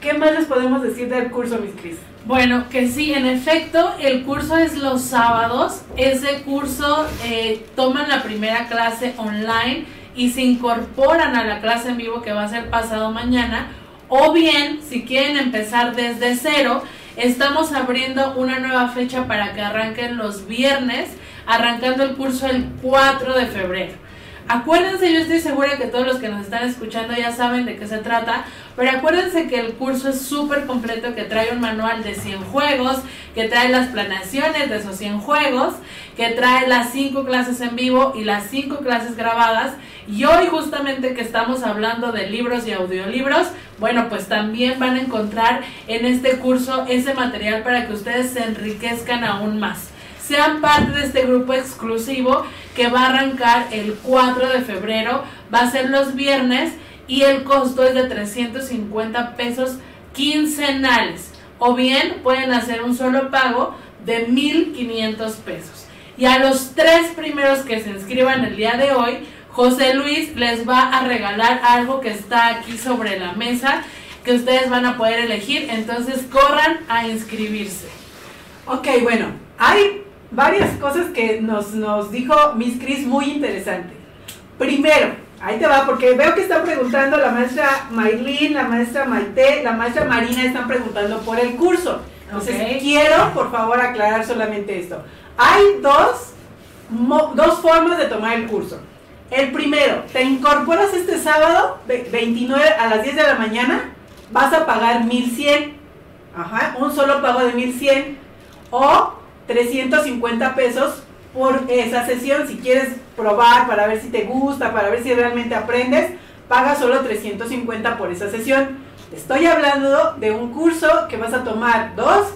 ¿Qué más les podemos decir del curso, Miss Cris?
Bueno, que sí, en efecto, el curso es los sábados. Ese curso eh, toman la primera clase online y se incorporan a la clase en vivo que va a ser pasado mañana. O bien, si quieren empezar desde cero, estamos abriendo una nueva fecha para que arranquen los viernes, arrancando el curso el 4 de febrero. Acuérdense, yo estoy segura que todos los que nos están escuchando ya saben de qué se trata, pero acuérdense que el curso es súper completo, que trae un manual de 100 juegos, que trae las planeaciones de esos 100 juegos, que trae las 5 clases en vivo y las 5 clases grabadas. Y hoy justamente que estamos hablando de libros y audiolibros, bueno, pues también van a encontrar en este curso ese material para que ustedes se enriquezcan aún más sean parte de este grupo exclusivo que va a arrancar el 4 de febrero, va a ser los viernes y el costo es de 350 pesos quincenales. O bien pueden hacer un solo pago de 1.500 pesos. Y a los tres primeros que se inscriban el día de hoy, José Luis les va a regalar algo que está aquí sobre la mesa que ustedes van a poder elegir. Entonces corran a inscribirse.
Ok, bueno, hay varias cosas que nos, nos dijo Miss Cris muy interesante. Primero, ahí te va, porque veo que están preguntando la maestra Maylin, la maestra Maite, la maestra Marina están preguntando por el curso. Entonces, quiero, por favor, aclarar solamente esto. Hay dos, dos formas de tomar el curso. El primero, te incorporas este sábado 29 a las 10 de la mañana, vas a pagar 1100. Ajá, un solo pago de 1100. O 350 pesos por esa sesión. Si quieres probar para ver si te gusta, para ver si realmente aprendes, paga solo 350 por esa sesión. Estoy hablando de un curso que vas a tomar dos,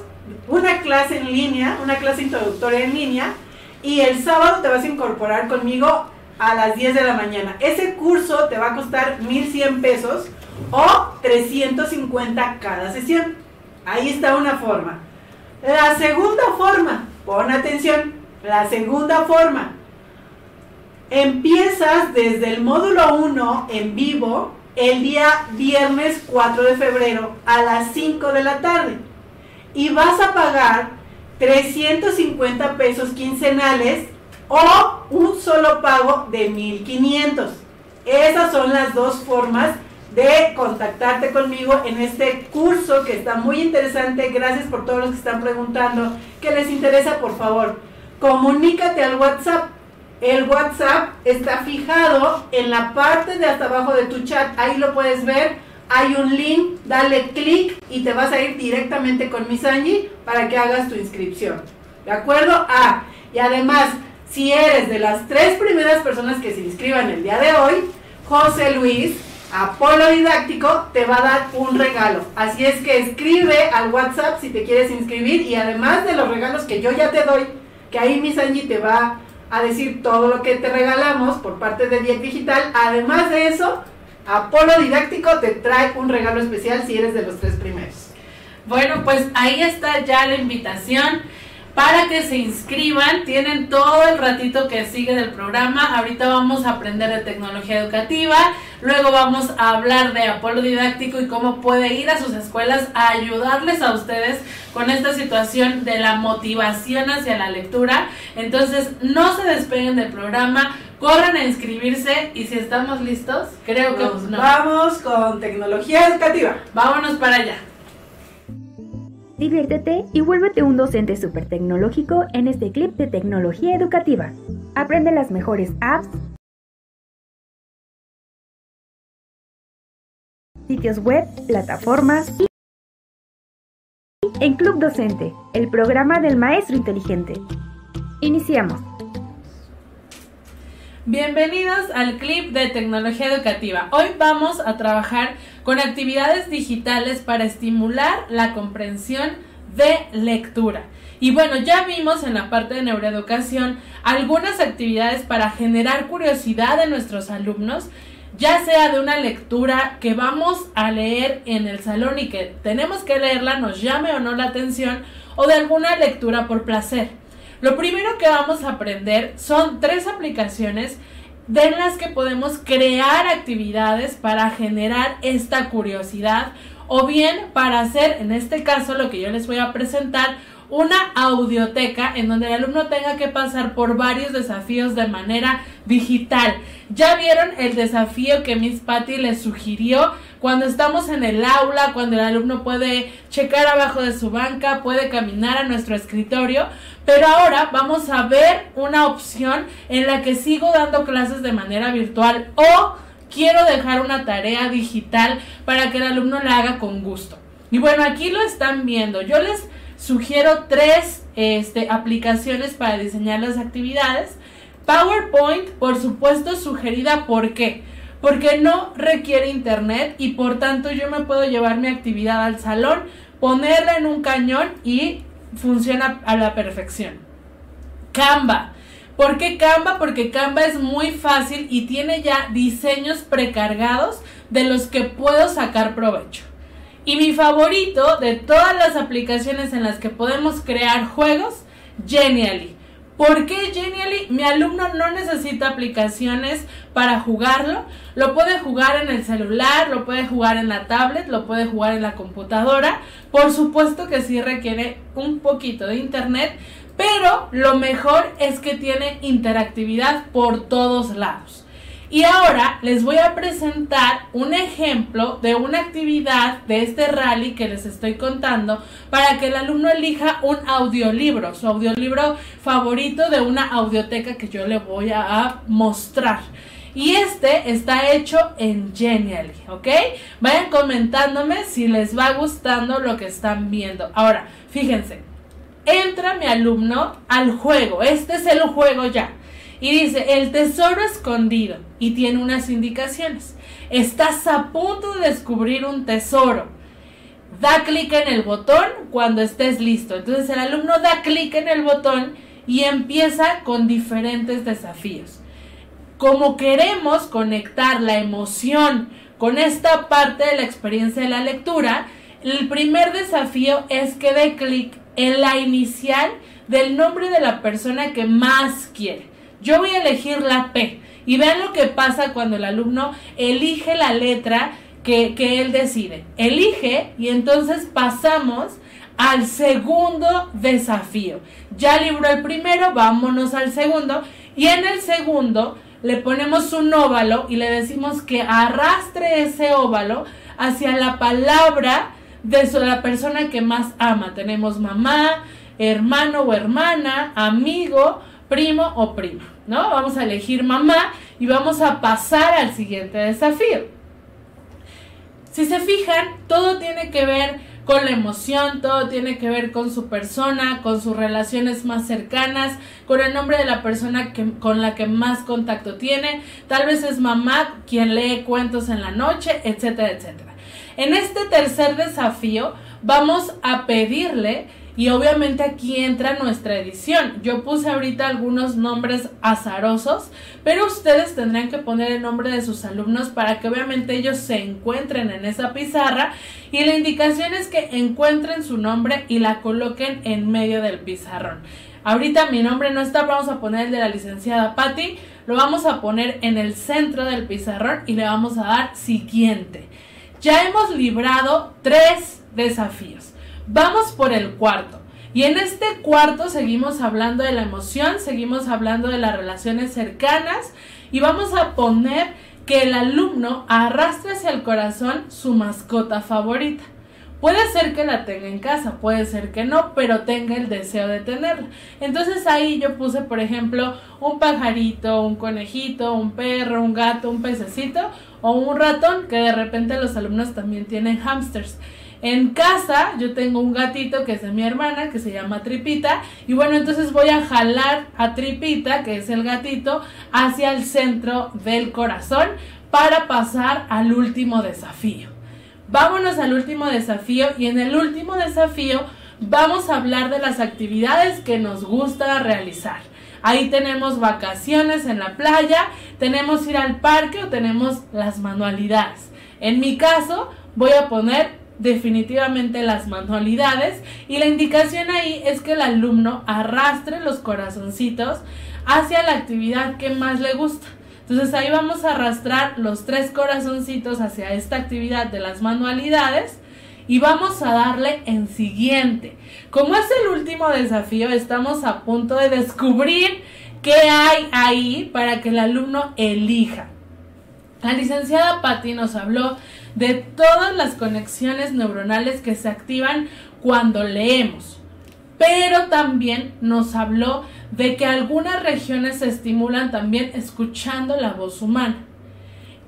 una clase en línea, una clase introductoria en línea, y el sábado te vas a incorporar conmigo a las 10 de la mañana. Ese curso te va a costar 1100 pesos o 350 cada sesión. Ahí está una forma. La segunda forma, pon atención, la segunda forma, empiezas desde el módulo 1 en vivo el día viernes 4 de febrero a las 5 de la tarde y vas a pagar 350 pesos quincenales o un solo pago de 1500. Esas son las dos formas de contactarte conmigo en este curso que está muy interesante. Gracias por todos los que están preguntando. ¿Qué les interesa? Por favor, comunícate al WhatsApp. El WhatsApp está fijado en la parte de hasta abajo de tu chat. Ahí lo puedes ver. Hay un link, dale clic y te vas a ir directamente con Miss Angie para que hagas tu inscripción. ¿De acuerdo? Ah, y además, si eres de las tres primeras personas que se inscriban el día de hoy, José Luis Apolo Didáctico te va a dar un regalo. Así es que escribe al WhatsApp si te quieres inscribir y además de los regalos que yo ya te doy, que ahí Miss Angie te va a decir todo lo que te regalamos por parte de Diet Digital. Además de eso, Apolo Didáctico te trae un regalo especial si eres de los tres primeros.
Bueno, pues ahí está ya la invitación para que se inscriban. Tienen todo el ratito que sigue del programa. Ahorita vamos a aprender de tecnología educativa. Luego vamos a hablar de Apolo Didáctico y cómo puede ir a sus escuelas a ayudarles a ustedes con esta situación de la motivación hacia la lectura. Entonces, no se despeguen del programa. Corran a inscribirse y si estamos listos, creo que
vamos con tecnología educativa.
Vámonos para allá.
Diviértete y vuélvete un docente súper tecnológico en este clip de tecnología educativa. Aprende las mejores apps, sitios web, plataformas y en Club Docente, el programa del maestro inteligente. Iniciamos.
Bienvenidos al clip de tecnología educativa. Hoy vamos a trabajar con actividades digitales para estimular la comprensión de lectura. Y bueno, ya vimos en la parte de neuroeducación algunas actividades para generar curiosidad en nuestros alumnos, ya sea de una lectura que vamos a leer en el salón y que tenemos que leerla, nos llame o no la atención, o de alguna lectura por placer. Lo primero que vamos a aprender son tres aplicaciones de las que podemos crear actividades para generar esta curiosidad o bien para hacer, en este caso, lo que yo les voy a presentar, una audioteca en donde el alumno tenga que pasar por varios desafíos de manera digital. Ya vieron el desafío que Miss Patty les sugirió cuando estamos en el aula, cuando el alumno puede checar abajo de su banca, puede caminar a nuestro escritorio, pero ahora vamos a ver una opción en la que sigo dando clases de manera virtual o quiero dejar una tarea digital para que el alumno la haga con gusto. Y bueno, aquí lo están viendo. Yo les sugiero tres este, aplicaciones para diseñar las actividades. PowerPoint, por supuesto, sugerida. ¿Por qué? Porque no requiere internet y por tanto yo me puedo llevar mi actividad al salón, ponerla en un cañón y funciona a la perfección. Canva. ¿Por qué Canva? Porque Canva es muy fácil y tiene ya diseños precargados de los que puedo sacar provecho. Y mi favorito de todas las aplicaciones en las que podemos crear juegos, Genially. ¿Por qué Genially? Mi alumno no necesita aplicaciones para jugarlo. Lo puede jugar en el celular, lo puede jugar en la tablet, lo puede jugar en la computadora. Por supuesto que sí requiere un poquito de internet, pero lo mejor es que tiene interactividad por todos lados. Y ahora les voy a presentar un ejemplo de una actividad de este rally que les estoy contando para que el alumno elija un audiolibro, su audiolibro favorito de una audioteca que yo le voy a mostrar. Y este está hecho en Genially, ¿ok? Vayan comentándome si les va gustando lo que están viendo. Ahora, fíjense, entra mi alumno al juego. Este es el juego ya. Y dice, el tesoro escondido. Y tiene unas indicaciones. Estás a punto de descubrir un tesoro. Da clic en el botón cuando estés listo. Entonces el alumno da clic en el botón y empieza con diferentes desafíos. Como queremos conectar la emoción con esta parte de la experiencia de la lectura, el primer desafío es que dé clic en la inicial del nombre de la persona que más quiere. Yo voy a elegir la P y vean lo que pasa cuando el alumno elige la letra que, que él decide. Elige y entonces pasamos al segundo desafío. Ya libró el primero, vámonos al segundo y en el segundo le ponemos un óvalo y le decimos que arrastre ese óvalo hacia la palabra de la persona que más ama. Tenemos mamá, hermano o hermana, amigo, primo o prima, ¿no? Vamos a elegir mamá y vamos a pasar al siguiente desafío. Si se fijan, todo tiene que ver con la emoción, todo tiene que ver con su persona, con sus relaciones más cercanas, con el nombre de la persona que, con la que más contacto tiene, tal vez es mamá quien lee cuentos en la noche, etcétera, etcétera. En este tercer desafío vamos a pedirle y obviamente aquí entra nuestra edición. Yo puse ahorita algunos nombres azarosos, pero ustedes tendrán que poner el nombre de sus alumnos para que obviamente ellos se encuentren en esa pizarra y la indicación es que encuentren su nombre y la coloquen en medio del pizarrón. Ahorita mi nombre no está, vamos a poner el de la licenciada Patty, lo vamos a poner en el centro del pizarrón y le vamos a dar siguiente. Ya hemos librado tres desafíos. Vamos por el cuarto. Y en este cuarto seguimos hablando de la emoción, seguimos hablando de las relaciones cercanas y vamos a poner que el alumno arrastre hacia el corazón su mascota favorita. Puede ser que la tenga en casa, puede ser que no, pero tenga el deseo de tenerla. Entonces ahí yo puse, por ejemplo, un pajarito, un conejito, un perro, un gato, un pececito o un ratón, que de repente los alumnos también tienen hamsters. En casa yo tengo un gatito que es de mi hermana, que se llama Tripita, y bueno, entonces voy a jalar a Tripita, que es el gatito, hacia el centro del corazón para pasar al último desafío. Vámonos al último desafío y en el último desafío vamos a hablar de las actividades que nos gusta realizar. Ahí tenemos vacaciones en la playa, tenemos ir al parque o tenemos las manualidades. En mi caso voy a poner definitivamente las manualidades y la indicación ahí es que el alumno arrastre los corazoncitos hacia la actividad que más le gusta. Entonces ahí vamos a arrastrar los tres corazoncitos hacia esta actividad de las manualidades y vamos a darle en siguiente. Como es el último desafío, estamos a punto de descubrir qué hay ahí para que el alumno elija. La licenciada Patti nos habló de todas las conexiones neuronales que se activan cuando leemos, pero también nos habló de que algunas regiones se estimulan también escuchando la voz humana.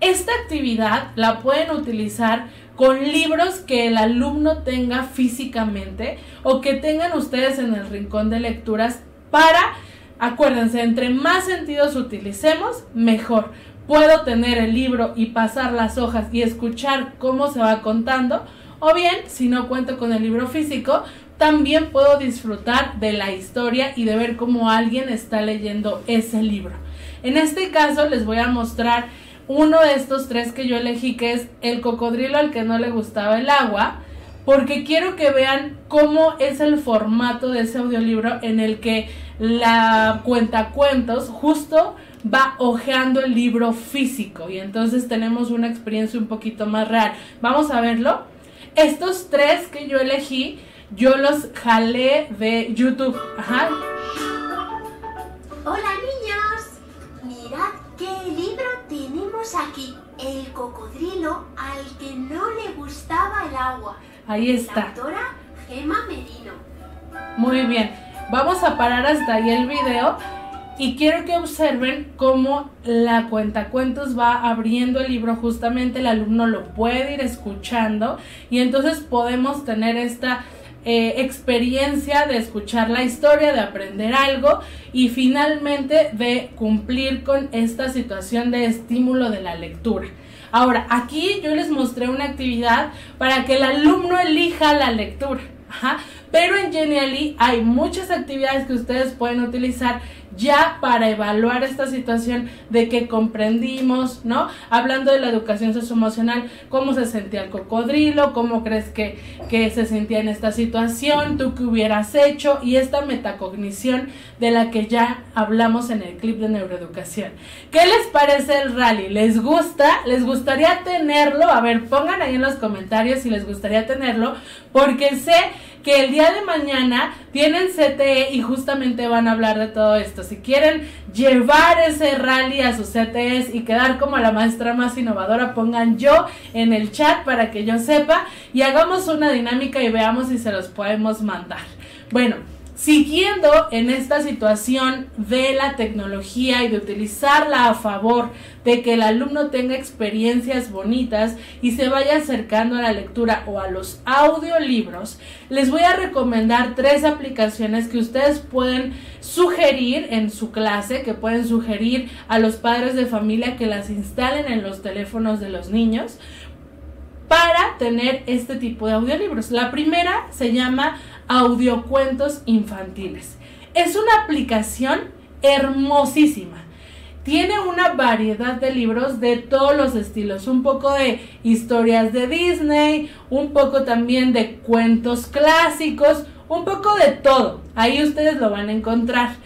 Esta actividad la pueden utilizar con libros que el alumno tenga físicamente o que tengan ustedes en el rincón de lecturas para, acuérdense, entre más sentidos utilicemos, mejor. Puedo tener el libro y pasar las hojas y escuchar cómo se va contando, o bien, si no cuento con el libro físico, también puedo disfrutar de la historia y de ver cómo alguien está leyendo ese libro. En este caso les voy a mostrar uno de estos tres que yo elegí, que es el cocodrilo al que no le gustaba el agua, porque quiero que vean cómo es el formato de ese audiolibro en el que la cuentacuentos justo va hojeando el libro físico y entonces tenemos una experiencia un poquito más real. Vamos a verlo. Estos tres que yo elegí, yo los jalé de YouTube. Ajá.
Hola niños, mirad qué libro tenemos aquí. El cocodrilo al que no le gustaba el agua.
Ahí
La
está.
autora Gema Merino.
Muy bien. Vamos a parar hasta ahí el video y quiero que observen cómo la cuentacuentos va abriendo el libro justamente el alumno lo puede ir escuchando y entonces podemos tener esta eh, experiencia de escuchar la historia, de aprender algo y finalmente de cumplir con esta situación de estímulo de la lectura. Ahora, aquí yo les mostré una actividad para que el alumno elija la lectura. Pero en Genially hay muchas actividades que ustedes pueden utilizar ya para evaluar esta situación de que comprendimos, ¿no? Hablando de la educación socioemocional, cómo se sentía el cocodrilo, cómo crees que, que se sentía en esta situación, tú qué hubieras hecho y esta metacognición de la que ya hablamos en el clip de neuroeducación. ¿Qué les parece el rally? ¿Les gusta? ¿Les gustaría tenerlo? A ver, pongan ahí en los comentarios si les gustaría tenerlo, porque sé que el día de mañana tienen CTE y justamente van a hablar de todo esto. Si quieren llevar ese rally a sus CTEs y quedar como la maestra más innovadora, pongan yo en el chat para que yo sepa y hagamos una dinámica y veamos si se los podemos mandar. Bueno, Siguiendo en esta situación de la tecnología y de utilizarla a favor de que el alumno tenga experiencias bonitas y se vaya acercando a la lectura o a los audiolibros, les voy a recomendar tres aplicaciones que ustedes pueden sugerir en su clase, que pueden sugerir a los padres de familia que las instalen en los teléfonos de los niños para tener este tipo de audiolibros. La primera se llama Audiocuentos Infantiles. Es una aplicación hermosísima. Tiene una variedad de libros de todos los estilos, un poco de historias de Disney, un poco también de cuentos clásicos, un poco de todo. Ahí ustedes lo van a encontrar.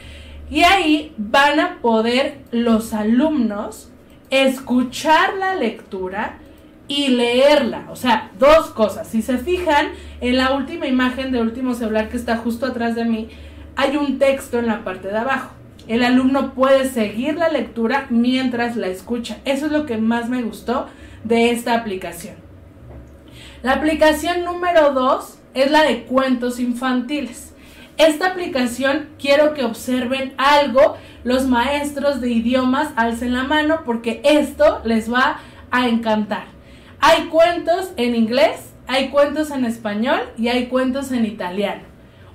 Y ahí van a poder los alumnos escuchar la lectura y leerla. O sea, dos cosas. Si se fijan, en la última imagen de último celular que está justo atrás de mí, hay un texto en la parte de abajo. El alumno puede seguir la lectura mientras la escucha. Eso es lo que más me gustó de esta aplicación. La aplicación número dos es la de cuentos infantiles. Esta aplicación quiero que observen algo. Los maestros de idiomas alcen la mano porque esto les va a encantar. Hay cuentos en inglés, hay cuentos en español y hay cuentos en italiano.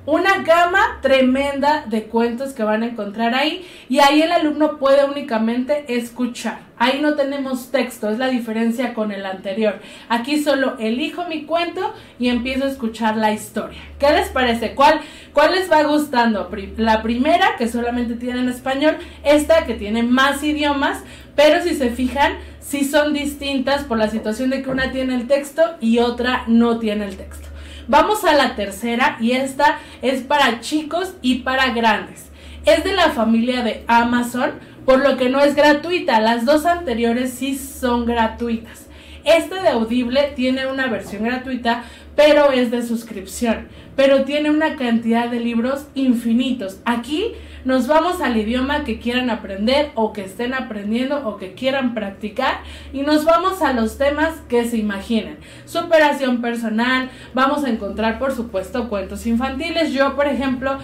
Una gama tremenda de cuentos que van a encontrar ahí y ahí el alumno puede únicamente escuchar. Ahí no tenemos texto, es la diferencia con el anterior. Aquí solo elijo mi cuento y empiezo a escuchar la historia. ¿Qué les parece? ¿Cuál, cuál les va gustando? La primera, que solamente tiene en español, esta que tiene más idiomas, pero si se fijan, sí son distintas por la situación de que una tiene el texto y otra no tiene el texto. Vamos a la tercera y esta es para chicos y para grandes. Es de la familia de Amazon por lo que no es gratuita. Las dos anteriores sí son gratuitas. Este de Audible tiene una versión gratuita, pero es de suscripción. Pero tiene una cantidad de libros infinitos. Aquí nos vamos al idioma que quieran aprender o que estén aprendiendo o que quieran practicar y nos vamos a los temas que se imaginen. Superación personal, vamos a encontrar por supuesto cuentos infantiles. Yo, por ejemplo,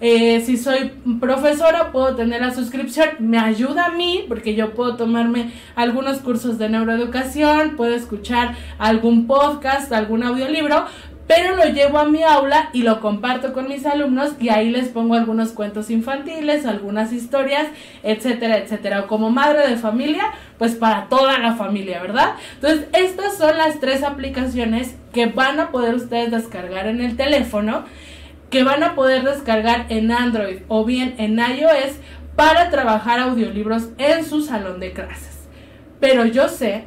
eh, si soy profesora, puedo tener la suscripción. Me ayuda a mí porque yo puedo tomarme algunos cursos de neuroeducación, puedo escuchar algún podcast, algún audiolibro, pero lo llevo a mi aula y lo comparto con mis alumnos y ahí les pongo algunos cuentos infantiles, algunas historias, etcétera, etcétera. Como madre de familia, pues para toda la familia, ¿verdad? Entonces, estas son las tres aplicaciones que van a poder ustedes descargar en el teléfono que van a poder descargar en Android o bien en iOS para trabajar audiolibros en su salón de clases. Pero yo sé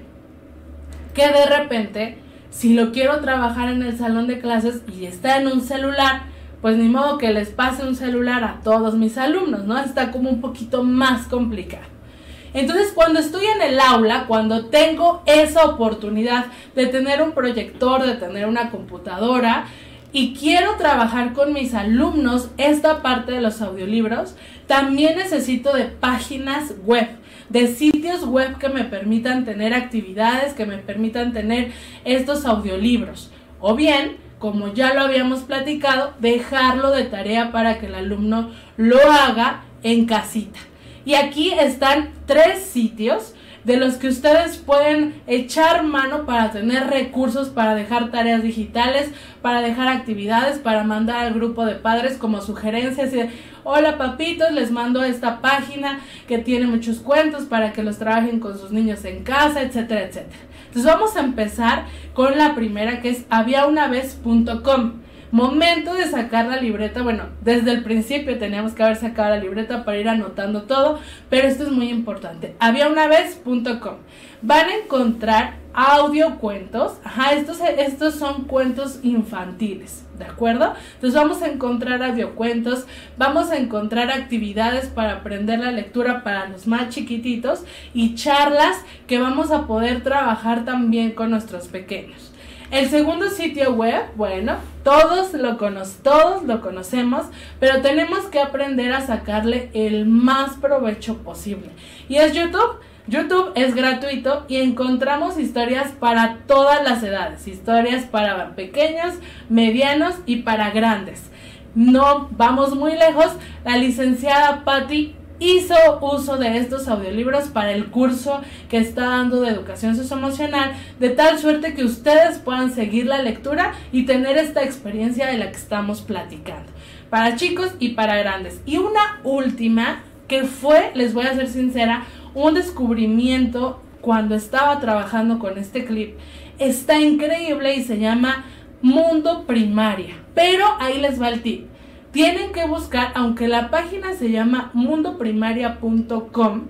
que de repente, si lo quiero trabajar en el salón de clases y está en un celular, pues ni modo que les pase un celular a todos mis alumnos, ¿no? Está como un poquito más complicado. Entonces, cuando estoy en el aula, cuando tengo esa oportunidad de tener un proyector, de tener una computadora, y quiero trabajar con mis alumnos esta parte de los audiolibros, también necesito de páginas web, de sitios web que me permitan tener actividades, que me permitan tener estos audiolibros. O bien, como ya lo habíamos platicado, dejarlo de tarea para que el alumno lo haga en casita. Y aquí están tres sitios de los que ustedes pueden echar mano para tener recursos, para dejar tareas digitales, para dejar actividades, para mandar al grupo de padres como sugerencias. Hola papitos, les mando esta página que tiene muchos cuentos para que los trabajen con sus niños en casa, etcétera, etcétera. Entonces vamos a empezar con la primera que es habiaunavez.com. Momento de sacar la libreta. Bueno, desde el principio teníamos que haber sacado la libreta para ir anotando todo, pero esto es muy importante. Habiaunavez.com. Van a encontrar audio cuentos. Ajá, estos, estos son cuentos infantiles, ¿de acuerdo? Entonces vamos a encontrar audiocuentos, vamos a encontrar actividades para aprender la lectura para los más chiquititos y charlas que vamos a poder trabajar también con nuestros pequeños. El segundo sitio web, bueno, todos lo, todos lo conocemos, pero tenemos que aprender a sacarle el más provecho posible. Y es YouTube. YouTube es gratuito y encontramos historias para todas las edades, historias para pequeños, medianos y para grandes. No vamos muy lejos, la licenciada Patty hizo uso de estos audiolibros para el curso que está dando de educación socioemocional, de tal suerte que ustedes puedan seguir la lectura y tener esta experiencia de la que estamos platicando, para chicos y para grandes. Y una última que fue, les voy a ser sincera, un descubrimiento cuando estaba trabajando con este clip. Está increíble y se llama Mundo Primaria. Pero ahí les va el tip tienen que buscar, aunque la página se llama mundoprimaria.com,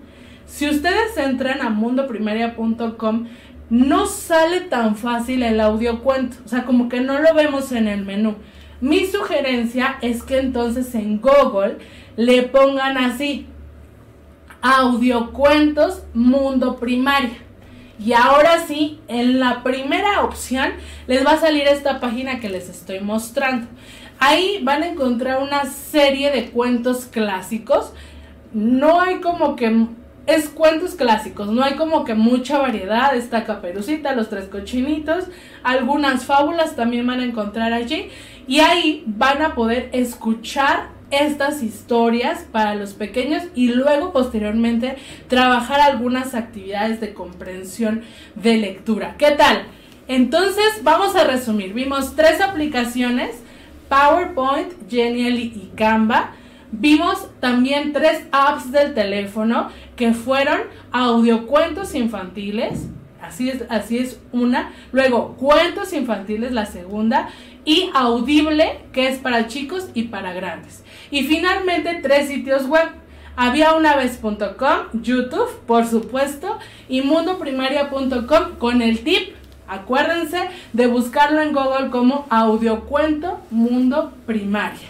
si ustedes entran a mundoprimaria.com, no sale tan fácil el audio cuento, o sea, como que no lo vemos en el menú. Mi sugerencia es que entonces en Google le pongan así, audiocuentos mundo primaria. Y ahora sí, en la primera opción les va a salir esta página que les estoy mostrando. Ahí van a encontrar una serie de cuentos clásicos. No hay como que es cuentos clásicos, no hay como que mucha variedad, está Caperucita, los tres cochinitos, algunas fábulas también van a encontrar allí y ahí van a poder escuchar estas historias para los pequeños y luego posteriormente trabajar algunas actividades de comprensión de lectura. ¿Qué tal? Entonces vamos a resumir, vimos tres aplicaciones PowerPoint, Genially y Canva. Vimos también tres apps del teléfono que fueron audiocuentos infantiles, así es, así es una, luego cuentos infantiles la segunda y audible que es para chicos y para grandes. Y finalmente tres sitios web. Había una YouTube, por supuesto, y mundoprimaria.com con el tip Acuérdense de buscarlo en Google como audiocuento mundo primaria.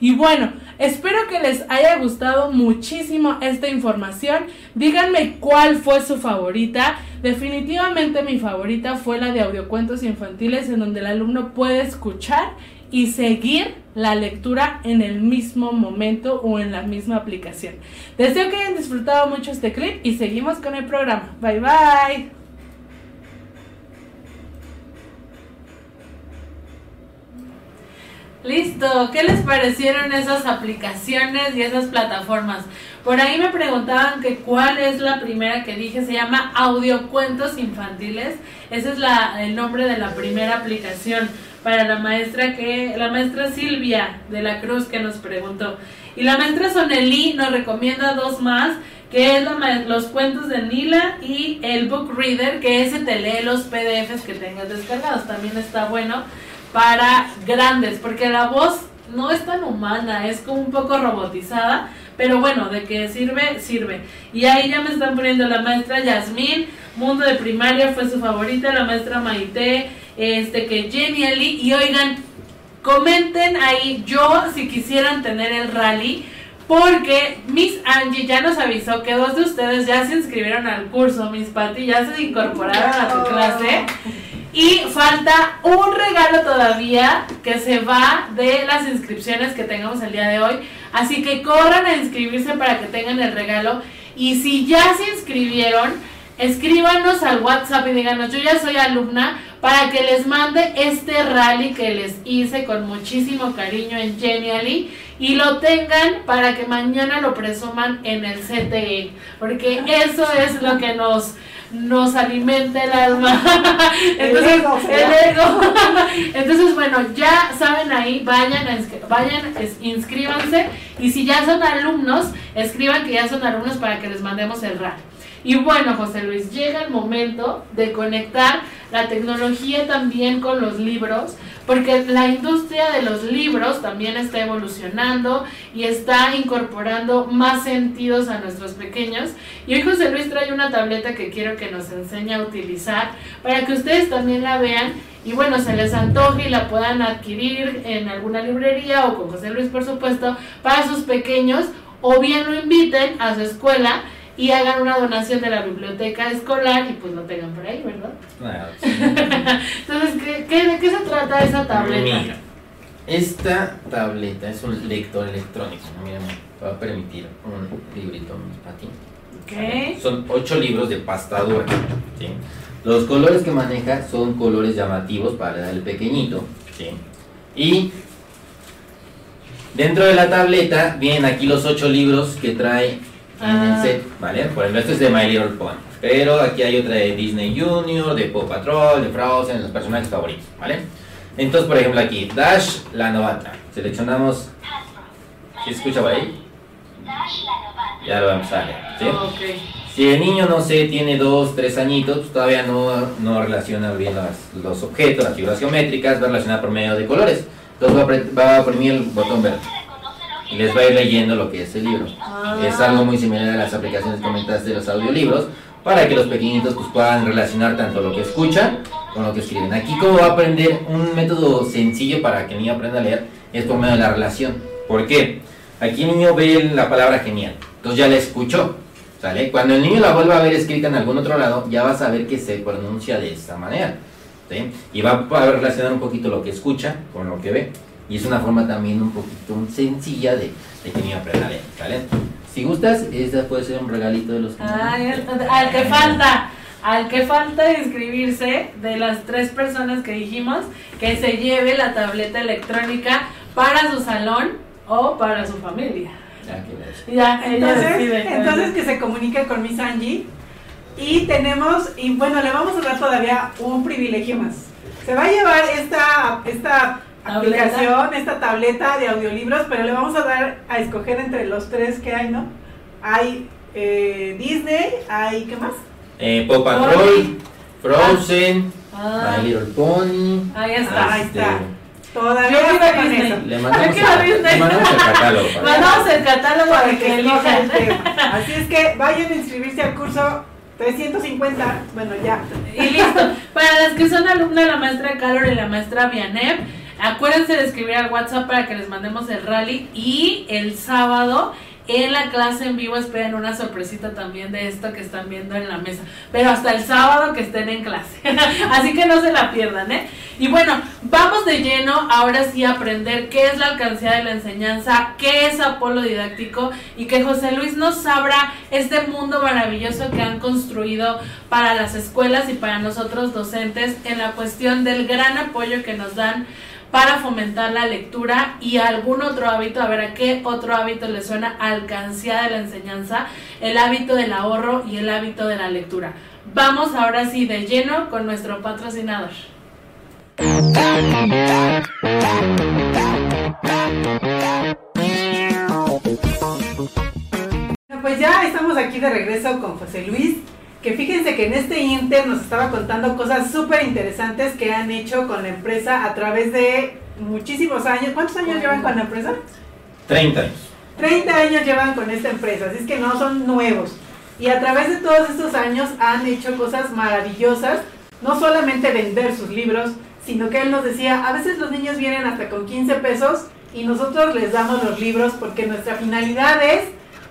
Y bueno, Espero que les haya gustado muchísimo esta información. Díganme cuál fue su favorita. Definitivamente mi favorita fue la de audiocuentos infantiles en donde el alumno puede escuchar y seguir la lectura en el mismo momento o en la misma aplicación. Deseo que hayan disfrutado mucho este clip y seguimos con el programa. Bye bye. Listo, ¿qué les parecieron esas aplicaciones y esas plataformas? Por ahí me preguntaban que cuál es la primera que dije, se llama Audiocuentos Infantiles. Ese es la, el nombre de la primera aplicación para la maestra que la maestra Silvia de la Cruz que nos preguntó. Y la maestra Sonelí nos recomienda dos más, que es la, los cuentos de Nila y el Book Reader, que ese te lee los PDFs que tengas descargados. También está bueno para grandes, porque la voz no es tan humana, es como un poco robotizada, pero bueno, de que sirve, sirve. Y ahí ya me están poniendo la maestra Yasmín, Mundo de Primaria fue su favorita, la maestra Maite, este que Jenny y oigan, comenten ahí yo si quisieran tener el rally, porque Miss Angie ya nos avisó que dos de ustedes ya se inscribieron al curso, Miss Patty, ya se incorporaron a tu clase. Y falta un regalo todavía que se va de las inscripciones que tengamos el día de hoy. Así que corran a inscribirse para que tengan el regalo. Y si ya se inscribieron, escríbanos al WhatsApp y díganos, yo ya soy alumna, para que les mande este rally que les hice con muchísimo cariño en Genially y lo tengan para que mañana lo presuman en el CTE, porque eso es lo que nos nos alimenta el alma. Entonces,
El ego,
el ego. Entonces, bueno, ya saben ahí, vayan, vayan, inscríbanse y si ya son alumnos, escriban que ya son alumnos para que les mandemos el RAL. Y bueno, José Luis, llega el momento de conectar la tecnología también con los libros, porque la industria de los libros también está evolucionando y está incorporando más sentidos a nuestros pequeños. Y hoy José Luis trae una tableta que quiero que nos enseñe a utilizar para que ustedes también la vean y bueno, se les antoje y la puedan adquirir en alguna librería o con José Luis, por supuesto, para sus pequeños o bien lo inviten a su escuela y hagan una donación de la biblioteca escolar y pues lo tengan por ahí, ¿verdad?
Claro.
Entonces, ¿qué, qué, de qué se trata esa tableta?
Mira, esta tableta es un lector electrónico. Mira, me va a permitir un librito para ti.
Ok.
Son ocho libros de pasta dura. ¿sí? Los colores que maneja son colores llamativos para el pequeñito. ¿sí? Y dentro de la tableta vienen aquí los ocho libros que trae en
Ah.
el set. ¿vale? Por ejemplo, este es de My Little Pony. Pero aquí hay otra de Disney Junior, de Paw Patrol, de Frozen, los personajes favoritos. ¿vale? Entonces, por ejemplo, aquí, Dash la novata. Seleccionamos. ¿Sí se escucha por ahí? Ya lo vamos a. ¿sí?
Ok.
Si el niño, no sé, tiene dos, tres añitos, pues todavía no, no relaciona bien las- los objetos, las figuras geométricas, va a relacionar por medio de colores. Entonces va a, va a oprimir el botón verde y les va a ir leyendo lo que es el libro.
Ah.
Es algo muy similar a las aplicaciones que comentaste de los audiolibros, para que los pequeñitos pues, puedan relacionar tanto lo que escuchan con lo que escriben. Aquí como va a aprender un método sencillo para que el niño aprenda a leer es por medio de la relación. ¿Por qué? Aquí el niño ve la palabra genial, entonces ya la escuchó. ¿Sale? Cuando el niño la vuelva a ver escrita en algún otro lado, ya va a saber que se pronuncia de esta manera. ¿sí? Y va a relacionar un poquito lo que escucha con lo que ve. Y es una forma también un poquito sencilla de, de que el niño aprenda a leer. ¿sale? Si gustas, esta puede ser un regalito de los que
Ay, al que falta, al que falta inscribirse de las tres personas que dijimos que se lleve la tableta electrónica para su salón o para su familia.
Ya que ves.
Ya, ella decide.
Entonces, entonces que se comunique con Miss Angie. Y tenemos, y bueno, le vamos a dar todavía un privilegio más. Se va a llevar esta, esta
Tableta.
aplicación, esta tableta de audiolibros, pero le vamos a dar a escoger entre los tres que hay, ¿no? Hay eh, Disney, hay, ¿qué más?
Eh, Paw Patrol, Frozen,
Ah,
My Little Pony.
ahí está.
ahí
este,
está. Todavía
Yo
está
quiero
con
Disney.
eso.
Le mandamos,
Yo Disney.
le mandamos el catálogo. para-
Mandamos el catálogo
Para
para
que
que elijan.
Así es que vayan a inscribirse al curso 350, bueno ya.
Y listo. Para las que son alumnas, la maestra Carol y la maestra Vianep, Acuérdense de escribir al WhatsApp para que les mandemos el rally y el sábado en la clase en vivo esperen una sorpresita también de esto que están viendo en la mesa. Pero hasta el sábado que estén en clase. Así que no se la pierdan, ¿eh? Y bueno, vamos de lleno ahora sí a aprender qué es la alcancía de la enseñanza, qué es Apolo Didáctico y que José Luis nos abra este mundo maravilloso que han construido para las escuelas y para nosotros docentes en la cuestión del gran apoyo que nos dan para fomentar la lectura y algún otro hábito, a ver a qué otro hábito le suena alcancía de la enseñanza, el hábito del ahorro y el hábito de la lectura. Vamos ahora sí de lleno con nuestro patrocinador.
Pues ya estamos aquí de regreso con José Luis que fíjense que en este Inter nos estaba contando cosas súper interesantes que han hecho con la empresa a través de muchísimos años. ¿Cuántos años llevan con la empresa?
30 años.
30 años llevan con esta empresa, así es que no son nuevos. Y a través de todos estos años han hecho cosas maravillosas, no solamente vender sus libros, sino que él nos decía, a veces los niños vienen hasta con 15 pesos y nosotros les damos los libros porque nuestra finalidad es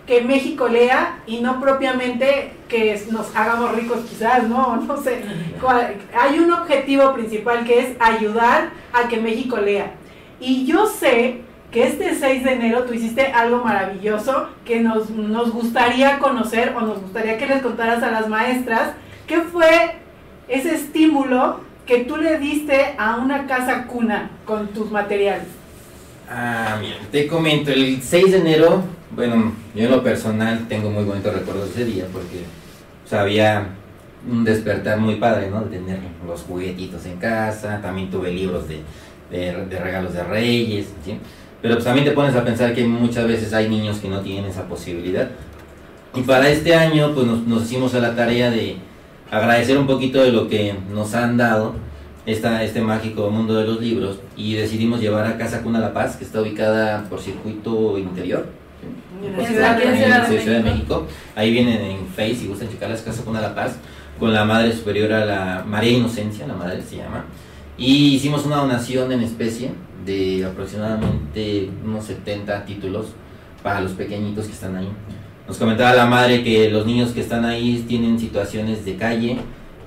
que México lea y no propiamente que nos hagamos ricos quizás, ¿no? No sé. Hay un objetivo principal que es ayudar a que México lea. Y yo sé que este 6 de enero tú hiciste algo maravilloso que nos, nos gustaría conocer o nos gustaría que les contaras a las maestras. ¿Qué fue ese estímulo que tú le diste a una casa cuna con tus materiales?
Ah, mira, te comento, el 6 de enero bueno, yo en lo personal tengo muy bonitos recuerdos de ese día porque había un despertar muy padre, ¿no? De tener los juguetitos en casa, también tuve libros de, regalos de reyes, ¿sí? Pero pues también te pones a pensar que muchas veces hay niños que no tienen esa posibilidad. Y para este año pues nos, nos hicimos a la tarea de agradecer un poquito de lo que nos han dado esta, este mágico mundo de los libros y decidimos llevar a Casa Cuna La Paz, que está ubicada por circuito interior, Ciudad, de, México. Ahí vienen en Face, si gustan checar las casas con La Paz, con la Madre Superiora, la María Inocencia, la madre se llama. Y hicimos una donación en especie de aproximadamente unos 70 títulos para los pequeñitos que están ahí. Nos comentaba la madre que los niños que están ahí tienen situaciones de calle,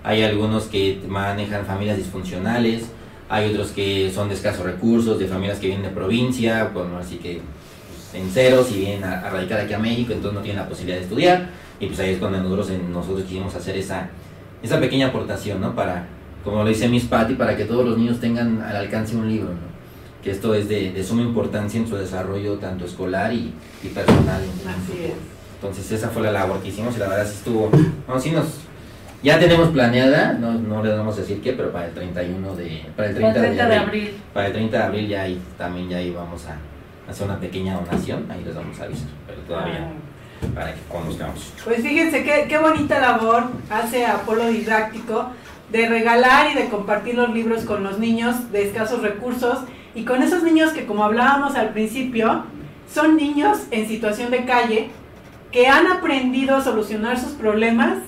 hay algunos que manejan familias disfuncionales, hay otros que son de escasos recursos, de familias que vienen de provincia, bueno, así que en ceros y vienen a, radicar aquí a México, entonces no tienen la posibilidad de estudiar. Y pues ahí es cuando nosotros, nosotros quisimos hacer esa, esa pequeña aportación, ¿no? Para, como lo dice Miss Patty, para que todos los niños tengan al alcance un libro, ¿no? Que esto es de, de suma importancia en su desarrollo tanto escolar y, y personal. Entonces esa fue la labor que hicimos y la verdad sí estuvo, no, sí nos, ya tenemos planeada, no, no le vamos a decir qué, pero para el 31 de, para el 30,
de, abril,
Para el 30 de abril ya ahí, también ya íbamos a, hacer una pequeña donación, ahí les vamos a avisar, pero todavía ah. para que conozcamos.
Pues fíjense qué, qué bonita labor hace Apolo Didáctico de regalar y de compartir los libros con los niños de escasos recursos y con esos niños que como hablábamos al principio, son niños en situación de calle que han aprendido a solucionar sus problemas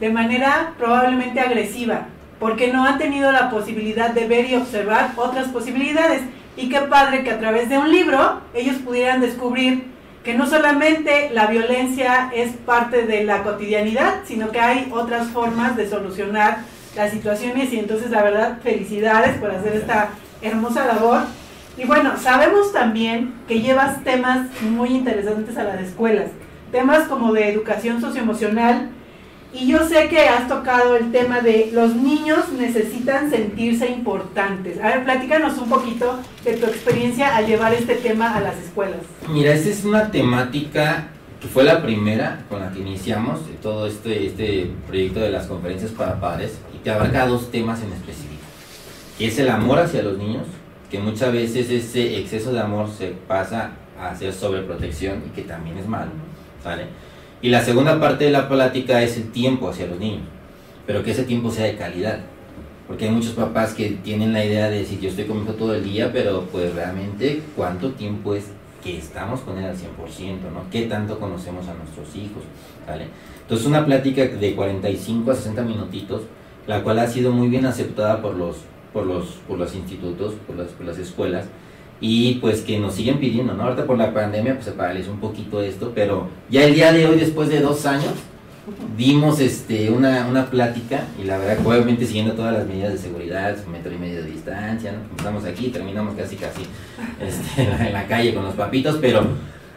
de manera probablemente agresiva, porque no han tenido la posibilidad de ver y observar otras posibilidades. Y qué padre que a través de un libro ellos pudieran descubrir que no solamente la violencia es parte de la cotidianidad, sino que hay otras formas de solucionar las situaciones y entonces la verdad felicidades por hacer esta hermosa labor. Y bueno, sabemos también que llevas temas muy interesantes a las escuelas, temas como de educación socioemocional, y yo sé que has tocado el tema de los niños necesitan sentirse importantes. A ver, platícanos un poquito de tu experiencia al llevar este tema a las escuelas.
Mira, esta es una temática que fue la primera con la que iniciamos todo este, este proyecto de las conferencias para padres y te abarca dos temas en específico. Que es el amor hacia los niños, que muchas veces ese exceso de amor se pasa a hacer sobreprotección y que también es malo, ¿sale? Y la segunda parte de la plática es el tiempo hacia los niños, pero que ese tiempo sea de calidad. Porque hay muchos papás que tienen la idea de decir, yo estoy con mi todo el día, pero pues realmente cuánto tiempo es que estamos con él al 100%, ¿no? ¿Qué tanto conocemos a nuestros hijos? ¿vale? Entonces una plática de 45 a 60 minutitos, la cual ha sido muy bien aceptada por los por los, por los institutos, por las, por las escuelas, y pues que nos siguen pidiendo, ¿no? Ahorita por la pandemia pues se paralizó un poquito esto, pero ya el día de hoy, después de dos años, dimos este, una, una plática y la verdad, obviamente siguiendo todas las medidas de seguridad, metro y medio de distancia, ¿no? Estamos aquí, terminamos casi casi este, en la calle con los papitos, pero,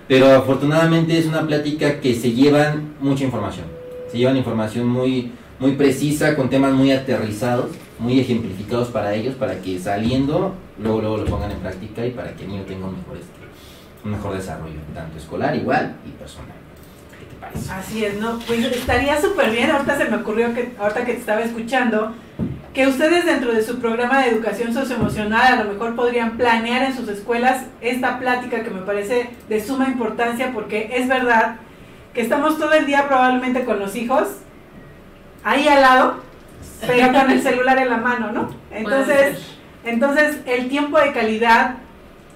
pero afortunadamente es una plática que se llevan mucha información, se llevan información muy, muy precisa, con temas muy aterrizados, muy ejemplificados para ellos, para que saliendo, luego, luego lo pongan en práctica y para que el niño tenga un mejor, este, un mejor desarrollo, tanto escolar igual y personal. ¿Qué te parece?
Así es, ¿no? Pues estaría súper bien, ahorita se me ocurrió que, ahorita que te estaba escuchando, que ustedes dentro de su programa de educación socioemocional a lo mejor podrían planear en sus escuelas esta plática que me parece de suma importancia porque es verdad que estamos todo el día probablemente con los hijos ahí al lado, pero con el celular en la mano, ¿no? Entonces, entonces el tiempo de calidad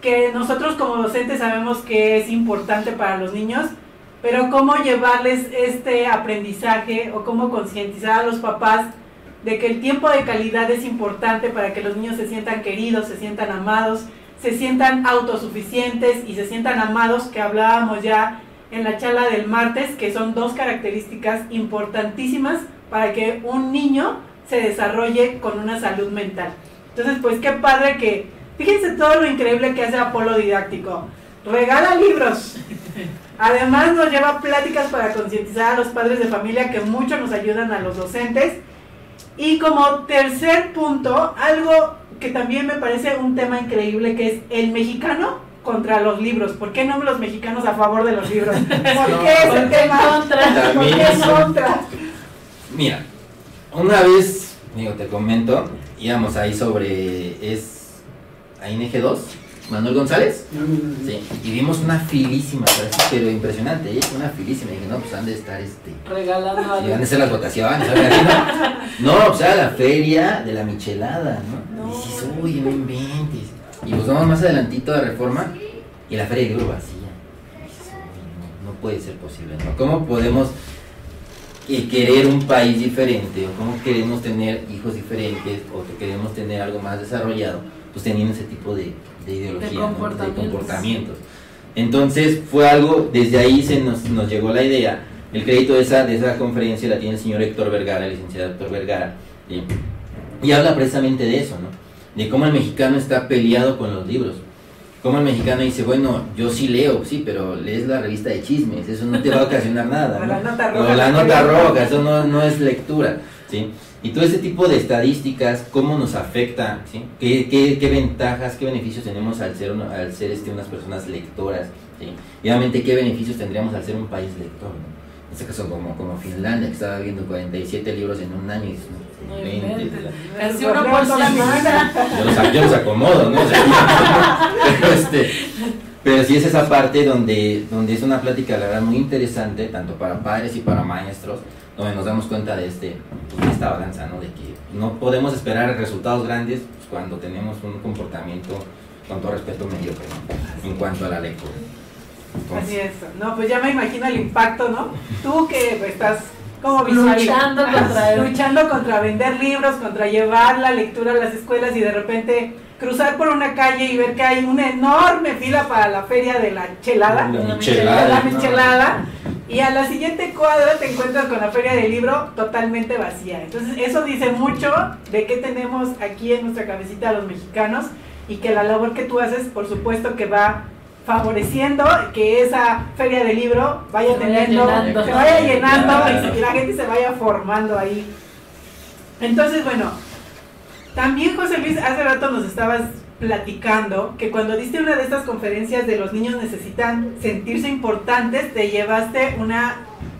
que nosotros como docentes sabemos que es importante para los niños, pero cómo llevarles este aprendizaje o cómo concientizar a los papás de que el tiempo de calidad es importante para que los niños se sientan queridos, se sientan amados, se sientan autosuficientes y se sientan amados, que hablábamos ya en la charla del martes, que son dos características importantísimas para que un niño se desarrolle con una salud mental. Entonces, pues qué padre que, fíjense todo lo increíble que hace Apolo Didáctico. Regala libros. Además nos lleva pláticas para concientizar a los padres de familia que mucho nos ayudan a los docentes. Y como tercer punto, algo que también me parece un tema increíble, que es el mexicano contra los libros. ¿Por qué no los mexicanos a favor de los libros? ¿Por qué ese
¿Por qué
tema?
contra?
¿Por qué contra?
Mira, una vez, digo, te comento, íbamos ahí sobre, es, ahí en Eje 2, Manuel González, sí, y vimos una filísima, pero impresionante, ¿eh? una filísima, y dije, no, pues han de estar, este,
Regalando
y van
algo.
a ser las votaciones, algo ¿no? No, o sea, la feria de la michelada, ¿no?
No.
Y dices, uy, no inventes, y pues vamos más adelantito de Reforma, y la feria de libro vacía, y dices, uy, no, no puede ser posible, ¿no? ¿Cómo podemos y querer un país diferente o cómo queremos tener hijos diferentes o que queremos tener algo más desarrollado, pues teniendo ese tipo de, de ideología,
De
¿no?
comportamientos.
de comportamientos. Entonces fue algo, desde ahí se nos, nos llegó la idea. El crédito de esa, de esa conferencia la tiene el señor Héctor Vergara, el licenciado Héctor Vergara, ¿sí? y habla precisamente de eso, ¿no? de cómo el mexicano está peleado con los libros. Como el mexicano dice, bueno, yo sí leo, sí, pero lees la revista de chismes, eso no te va a ocasionar nada.
O la nota
O
roja.
la nota roja, eso no, no es lectura, ¿sí? Y todo ese tipo de estadísticas, cómo nos afecta, ¿sí? ¿Qué, qué, qué ventajas, qué beneficios tenemos al ser, al ser este, unas personas lectoras, ¿sí? Y obviamente, qué beneficios tendríamos al ser un país lector, ¿no? En este caso, como, como Finlandia, que estaba viendo 47 libros en un año y
Casi uno por semana.
yo los, yo los acomodo, ¿no? Pero, este, pero sí es esa parte donde, donde es una plática, la verdad, muy interesante, tanto para padres y para maestros, donde nos damos cuenta de, este, pues, de esta balanza, ¿no? De que no podemos esperar resultados grandes pues, cuando tenemos un comportamiento, con todo respeto, mediocre, ¿no? En cuanto a la lectura. Entonces,
Así es. No, pues ya me imagino el impacto, ¿no? Tú que pues, estás como
Luchando contra él.
luchando contra vender libros, contra llevar la lectura a las escuelas y de repente cruzar por una calle y ver que hay una enorme fila para la feria de la chelada.
La
de
michelada.
la michelada, y a la siguiente cuadra te encuentras con la feria del libro totalmente vacía. Entonces eso dice mucho de qué tenemos aquí en nuestra cabecita los mexicanos y que la labor que tú haces, por supuesto que va favoreciendo que esa feria del libro vaya
Se
teniendo,
llenando.
se vaya llenando y que la gente se vaya formando ahí. Entonces, bueno, también José Luis, hace rato nos estabas platicando que cuando diste una de estas conferencias de los niños necesitan sentirse importantes, te llevaste una,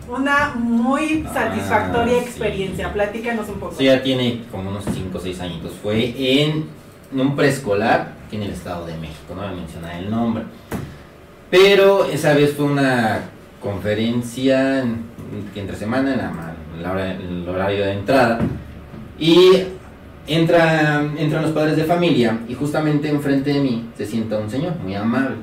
una muy
Ah,
satisfactoria
sí.
experiencia. Platícanos un poco.
Eso ya tiene como unos 5 o 6 añitos. Fue en un preescolar aquí en el Estado de México, no voy a mencionar el nombre. Pero esa vez fue una conferencia en- que entre semana en la, el horario de entrada. Y entra, entran los padres de familia y justamente enfrente de mí se sienta un señor muy amable.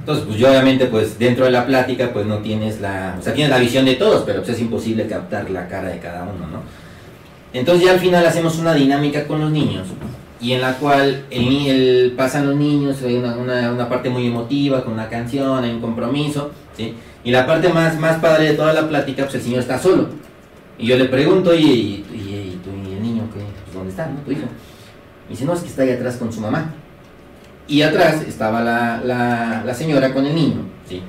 Entonces, pues yo obviamente, pues dentro de la plática, pues no tienes la, o sea, tienes la visión de todos, pero pues es imposible captar la cara de cada uno, ¿no? Entonces ya al final hacemos una dinámica con los niños y en la cual el, el- pasan los niños, hay una, una- parte muy emotiva con una canción, hay un compromiso, ¿sí? Y la parte más, más padre de toda la plática, pues el señor está solo. Y yo le pregunto, y, ¿y el niño qué? Pues, ¿Dónde está, no? Tu hijo. Y dice, no, es que está ahí atrás con su mamá. Y atrás estaba la, la, la señora con el niño, ¿sí?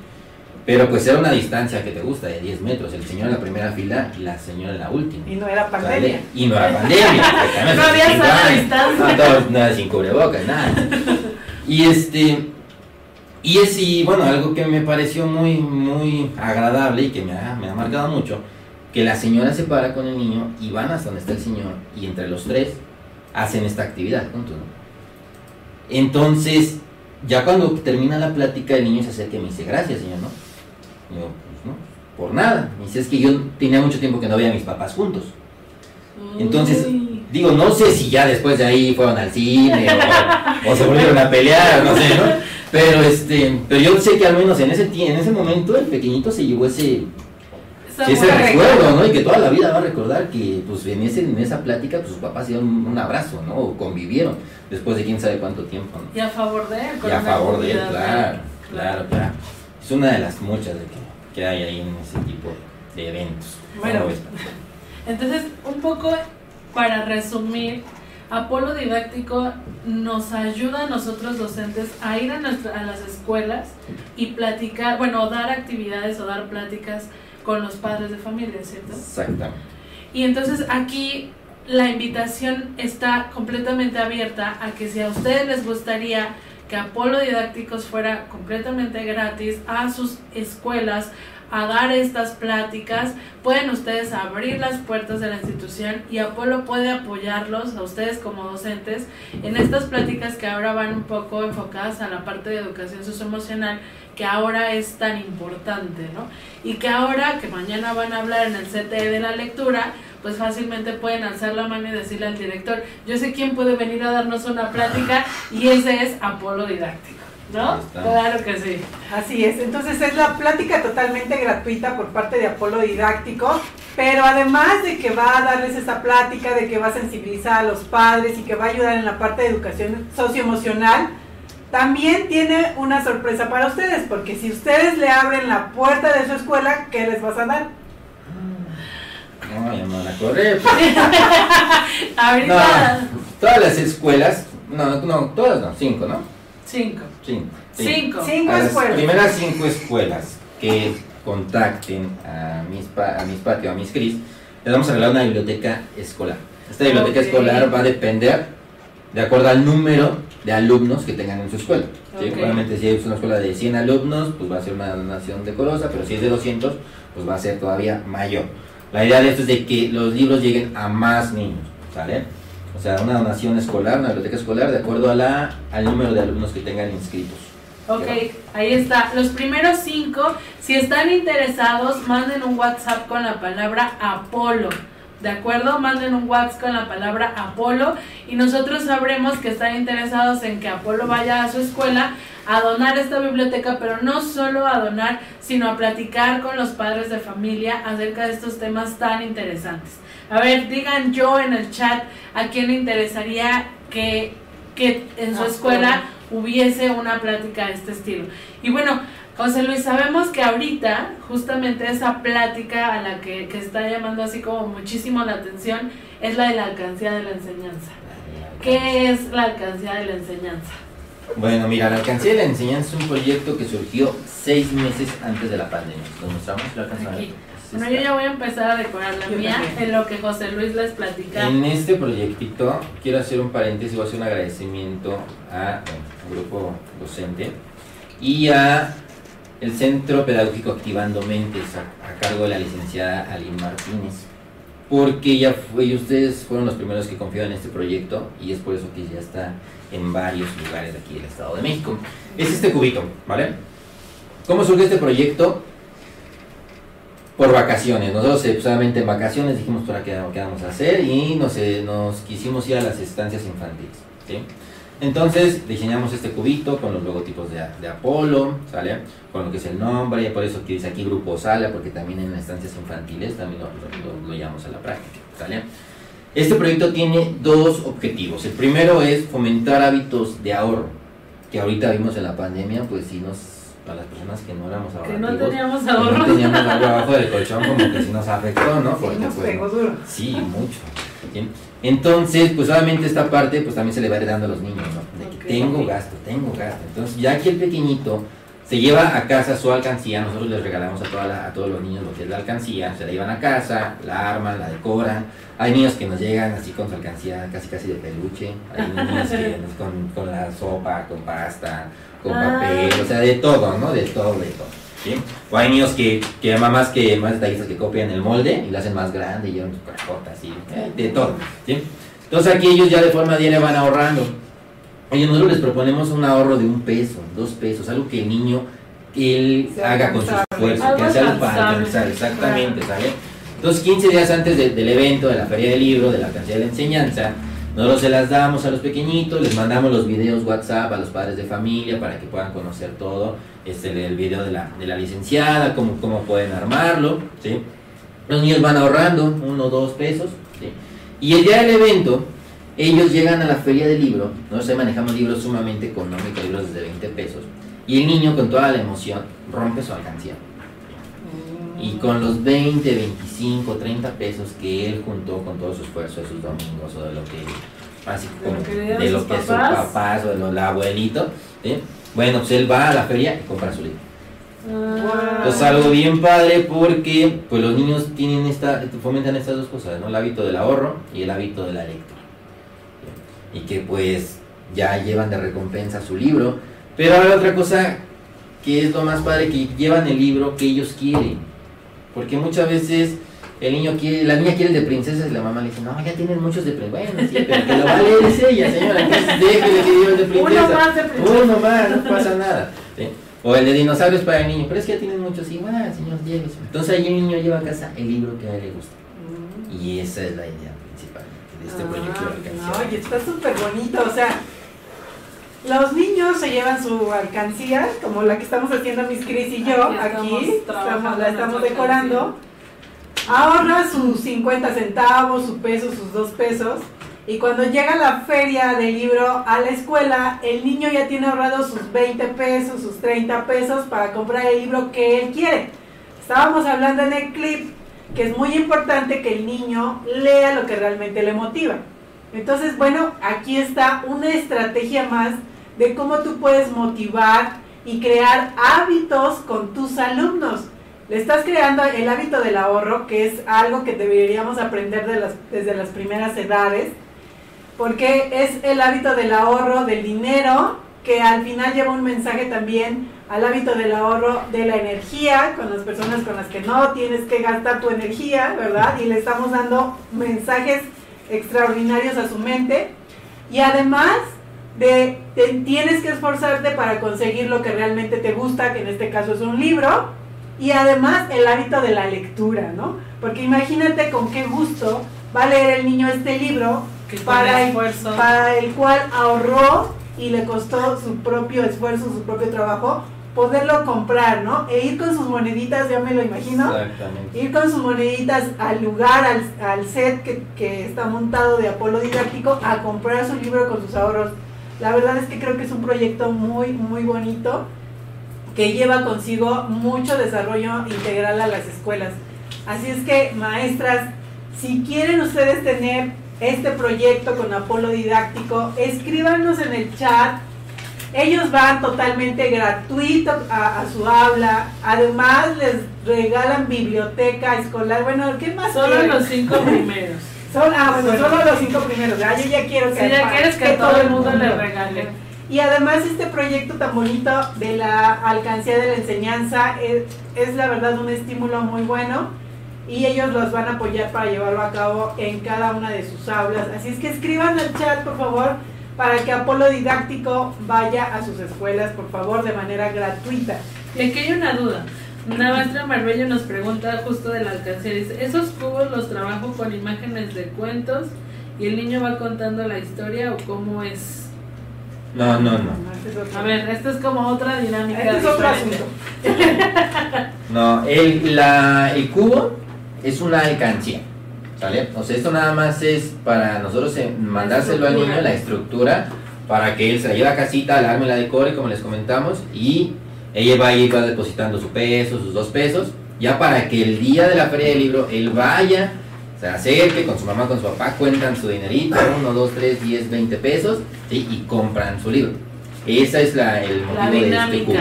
Pero pues era una distancia que te gusta, de 10 metros. El señor en la primera fila y la señora en la última.
Y no era pandemia.
Y no era pandemia.
No había sana distancia.
No, nada sin cubrebocas, nada. Y este. Y es, y bueno, algo que me pareció muy, muy agradable y que me ha, me ha marcado mucho, que la señora se para con el niño y van hasta donde está el señor y entre los tres hacen esta actividad juntos, ¿no? Entonces, ya cuando termina la plática, el niño se acerca y me dice, gracias, señor, ¿no? Y yo, pues no, por nada. Dice, es que yo tenía mucho tiempo que no veía a mis papás juntos. Entonces, digo, no sé si ya después de ahí fueron al cine o, o se volvieron a pelear, no sé, ¿no? Pero este, pero yo sé que al menos en ese en ese momento el pequeñito se llevó ese, sí, ese recuerdo, ¿no? Y que toda la vida va a recordar que pues en ese, en esa plática pues sus papás dieron un abrazo, ¿no? O convivieron después de quién sabe cuánto tiempo, ¿no?
Y a favor de él. con
Y a favor de él, claro, claro, claro. Es una de las muchas de que, que hay ahí en ese tipo de eventos.
Bueno. Entonces, un poco para resumir, Apolo Didáctico nos ayuda a nosotros docentes a ir a, nuestra- a las escuelas y platicar, bueno, dar actividades o dar pláticas con los padres de familia, ¿cierto?
Exactamente.
Y entonces aquí la invitación está completamente abierta a que si a ustedes les gustaría que Apolo Didácticos fuera completamente gratis a sus escuelas, a dar estas pláticas, pueden ustedes abrir las puertas de la institución y Apolo puede apoyarlos a ustedes como docentes en estas pláticas que ahora van un poco enfocadas a la parte de educación socioemocional que ahora es tan importante, ¿no? Y que ahora que mañana van a hablar en el CTE de la lectura, pues fácilmente pueden alzar la mano y decirle al director, yo sé quién puede venir a darnos una plática y ese es Apolo Didáctico, ¿no? Claro que sí.
Así es, entonces es la plática totalmente gratuita por parte de Apolo Didáctico, pero además de que va a darles esa plática, de que va a sensibilizar a los padres y que va a ayudar en la parte de educación socioemocional, también tiene una sorpresa para ustedes, porque si ustedes le abren la puerta de su escuela, ¿qué les vas a dar?
No, ya me van a correr.
Ahorita,
No, todas las escuelas, no, no, todas no, cinco, ¿no?
cinco.
Cinco.
Cinco.
Cinco
las
escuelas.
primeras cinco escuelas que contacten a mis, pa- a mis patio, a mis Cris, les vamos a regalar una biblioteca escolar. Esta biblioteca escolar va a depender de acuerdo al número de alumnos que tengan en su escuela. ¿sí?
Ok.
Obviamente si es una escuela de 100 alumnos, pues va a ser una donación decorosa, pero si es de 200, pues va a ser todavía mayor. La idea de esto es de que los libros lleguen a más niños, ¿sale? O sea, una donación escolar, una biblioteca escolar, de acuerdo a la, al número de alumnos que tengan inscritos.
Ok, ahí está. Los primeros cinco, si están interesados, manden un WhatsApp con la palabra Apolo. ¿De acuerdo? Manden un WhatsApp con la palabra Apolo y nosotros sabremos que están interesados en que Apolo vaya a su escuela a donar esta biblioteca, pero no solo a donar, sino a platicar con los padres de familia acerca de estos temas tan interesantes. A ver, digan yo en el chat a quién le interesaría que, que en su
Apolo.
escuela hubiese una plática de este estilo. Y bueno, José Luis, sabemos que ahorita justamente esa plática a la que, que está llamando así como muchísimo la atención es la de la alcancía de la enseñanza. ¿Qué es la alcancía de la enseñanza?
Bueno, mira, la alcancía de la enseñanza es un proyecto que surgió seis meses antes de la pandemia. ¿Lo mostramos? ¿Lo alcanzan a ver?
Aquí.
Es
Bueno, yo ya voy a empezar a decorar la mía en lo que José Luis les platica.
En este proyectito quiero hacer un paréntesis, voy a hacer un agradecimiento a bueno, al grupo docente y a el Centro Pedagógico Activando Mentes a, a cargo de la licenciada Aline Martínez. Porque ya fue, y ustedes fueron los primeros que confiaron en este proyecto y es por eso que ya está en varios lugares aquí del Estado de México. Es este cubito, ¿vale? ¿Cómo surge este proyecto? Por vacaciones. Nosotros eh, solamente en vacaciones dijimos para qué, qué vamos a hacer y nos, eh, nos quisimos ir a las estancias infantiles. ¿sí? Entonces diseñamos este cubito con los logotipos de, de Apolo, ¿sale? Con lo que es el nombre, por eso que dice aquí Grupo Sala, porque también en estancias infantiles también lo, lo- lo- lo llevamos a la práctica, ¿sale? Este proyecto tiene dos objetivos. El primero es fomentar hábitos de ahorro, que ahorita vimos en la pandemia, pues sí nos, a las personas que no éramos
Que
ahorrativos,
no teníamos
que no
ahorro.
teníamos algo abajo del colchón, como que sí nos afectó, ¿no?
Sí,
Porque,
nos
pues,
pegó duro.
Sí, mucho. ¿sí? Entonces, pues obviamente esta parte pues también se le va heredando a los niños, ¿no? De que tengo gasto, tengo gasto. Entonces, ya que el pequeñito se lleva a casa su alcancía, nosotros les regalamos a, toda la- a todos los niños lo que es la alcancía, se la llevan a casa, la arman, la decoran. Hay niños que nos llegan así con su alcancía casi casi de peluche, hay niños que con, con la sopa, con pasta, con
Ah.
papel, o sea, de todo, ¿no? De todo, de todo. ¿sí? O hay niños que, que mamás que más detallistas que copian el molde y lo hacen más grande y llevan su cajota así, eh, de todo. ¿sí? Entonces aquí ellos ya de forma diaria van ahorrando. Oye, nosotros les proponemos un ahorro de un peso, dos pesos, algo que el niño él haga con su esfuerzo,
Algo
que sea algo para alcanzar, exactamente, ¿sale? Entonces 15 días antes de- del evento, de la feria del libro, de la alcancía de la enseñanza, nosotros se las damos a los pequeñitos, les mandamos los videos WhatsApp a los padres de familia para que puedan conocer todo, este, el video de la, de la licenciada, cómo, cómo pueden armarlo, ¿sí? Los niños van ahorrando uno o dos pesos, ¿sí? Y el día del evento, ellos llegan a la feria del libro, nosotros ahí manejamos libros sumamente económicos, libros desde 20 pesos, y el niño con toda la emoción rompe su alcancía. Y con los 20, 25, 30 pesos que él juntó con todo su esfuerzo de sus domingos o de lo que así como de lo que sus
papás.
o de lo abuelito, ¿sí? bueno, pues él va a la feria y compra su libro.
Ah.
Entonces algo bien padre porque pues los niños tienen esta, fomentan estas dos cosas, ¿no? El hábito del ahorro y el hábito de la lectura. Y que pues ya llevan de recompensa su libro. Pero ahora otra cosa que es lo más padre, que llevan el libro que ellos quieren. Porque muchas veces el niño quiere, la niña quiere el de princesas y la mamá le dice, no, ya tienen muchos de princesas. Bueno, sí, pero que lo va a leer es ella, señora. Entonces déjele que lleve el de princesa.
Uno más de princesa.
Uno más, no pasa nada. ¿sí? O el de dinosaurios para el niño, pero es que ya tienen muchos igual, señor, llévese. Entonces ahí el niño lleva a casa el libro que a él le gusta. Y esa es la idea este proyecto de
Ah,
alcancía.
Oye, está súper bonito, o sea, los niños se llevan su alcancía, como la que estamos haciendo Miss Cris y yo,
Aquí
aquí,
estamos
la estamos decorando, ahorra sus 50 centavos, su peso, sus dos pesos, y cuando llega la feria del libro a la escuela, el niño ya tiene ahorrado sus 20 pesos, sus 30 pesos para comprar el libro que él quiere. Estábamos hablando en el clip que es muy importante que el niño lea lo que realmente le motiva. Entonces, bueno, aquí está una estrategia más de cómo tú puedes motivar y crear hábitos con tus alumnos. Le estás creando el hábito del ahorro, que es algo que deberíamos aprender desde las primeras edades, porque es el hábito del ahorro del dinero, que al final lleva un mensaje también al hábito del ahorro de la energía, con las personas con las que no tienes que gastar tu energía, ¿verdad? Y le estamos dando mensajes extraordinarios a su mente. Y además de, de- tienes que esforzarte para conseguir lo que realmente te gusta, que en este caso es un libro, y además el hábito de la lectura, ¿no? Porque imagínate con qué gusto va a leer el niño este libro el, para el cual ahorró y le costó su propio esfuerzo, su propio trabajo, poderlo comprar, ¿no? E ir con sus moneditas, ya me lo imagino,
Exactamente.
ir con sus moneditas al lugar, al, al set que, que está montado de Apolo Didáctico, a comprar su libro con sus ahorros. La verdad es que creo que es un proyecto muy, muy bonito que lleva consigo mucho desarrollo integral a las escuelas. Así es que, maestras, si quieren ustedes tener este proyecto con Apolo Didáctico, escríbanos en el chat. Ellos van totalmente gratuito a, a su aula. Además, les regalan biblioteca escolar. Bueno, ¿qué más?
Solo
quieren?
los cinco primeros.
Son, ah, bueno, solo los cinco primeros. Ah, yo ya quiero que,
Si ya quieres que todo el mundo le regale.
y además este proyecto tan bonito de la alcancía de la enseñanza es, es la verdad un estímulo muy bueno y ellos los van a apoyar para llevarlo a cabo en cada una de sus aulas. Así es que escriban al chat, por favor, para que Apolo Didáctico vaya a sus escuelas, por favor, de manera gratuita.
Y aquí hay una duda. Una maestra Marbello nos pregunta justo de la alcancía. Dice, ¿esos cubos los trabajo con imágenes de cuentos y el niño va contando la historia o cómo es?
No, no, no.
Este
A ver, esta es como otra dinámica.
este es otro asunto.
No, el, la, el cubo es una alcancía. ¿Sale? O sea, esto nada más es para nosotros eh, mandárselo al niño, la estructura, para que él se la lleve a casita, la arme, la decore, como les comentamos, y ella va a ir va depositando su peso, sus dos pesos, ya para que el día de la feria del libro él vaya, se acerque con su mamá, con su papá, cuentan su dinerito, 1, 2, 3, 10, 20 pesos, ¿sí? y compran su libro. Esa es la, el motivo
La
de este cubo.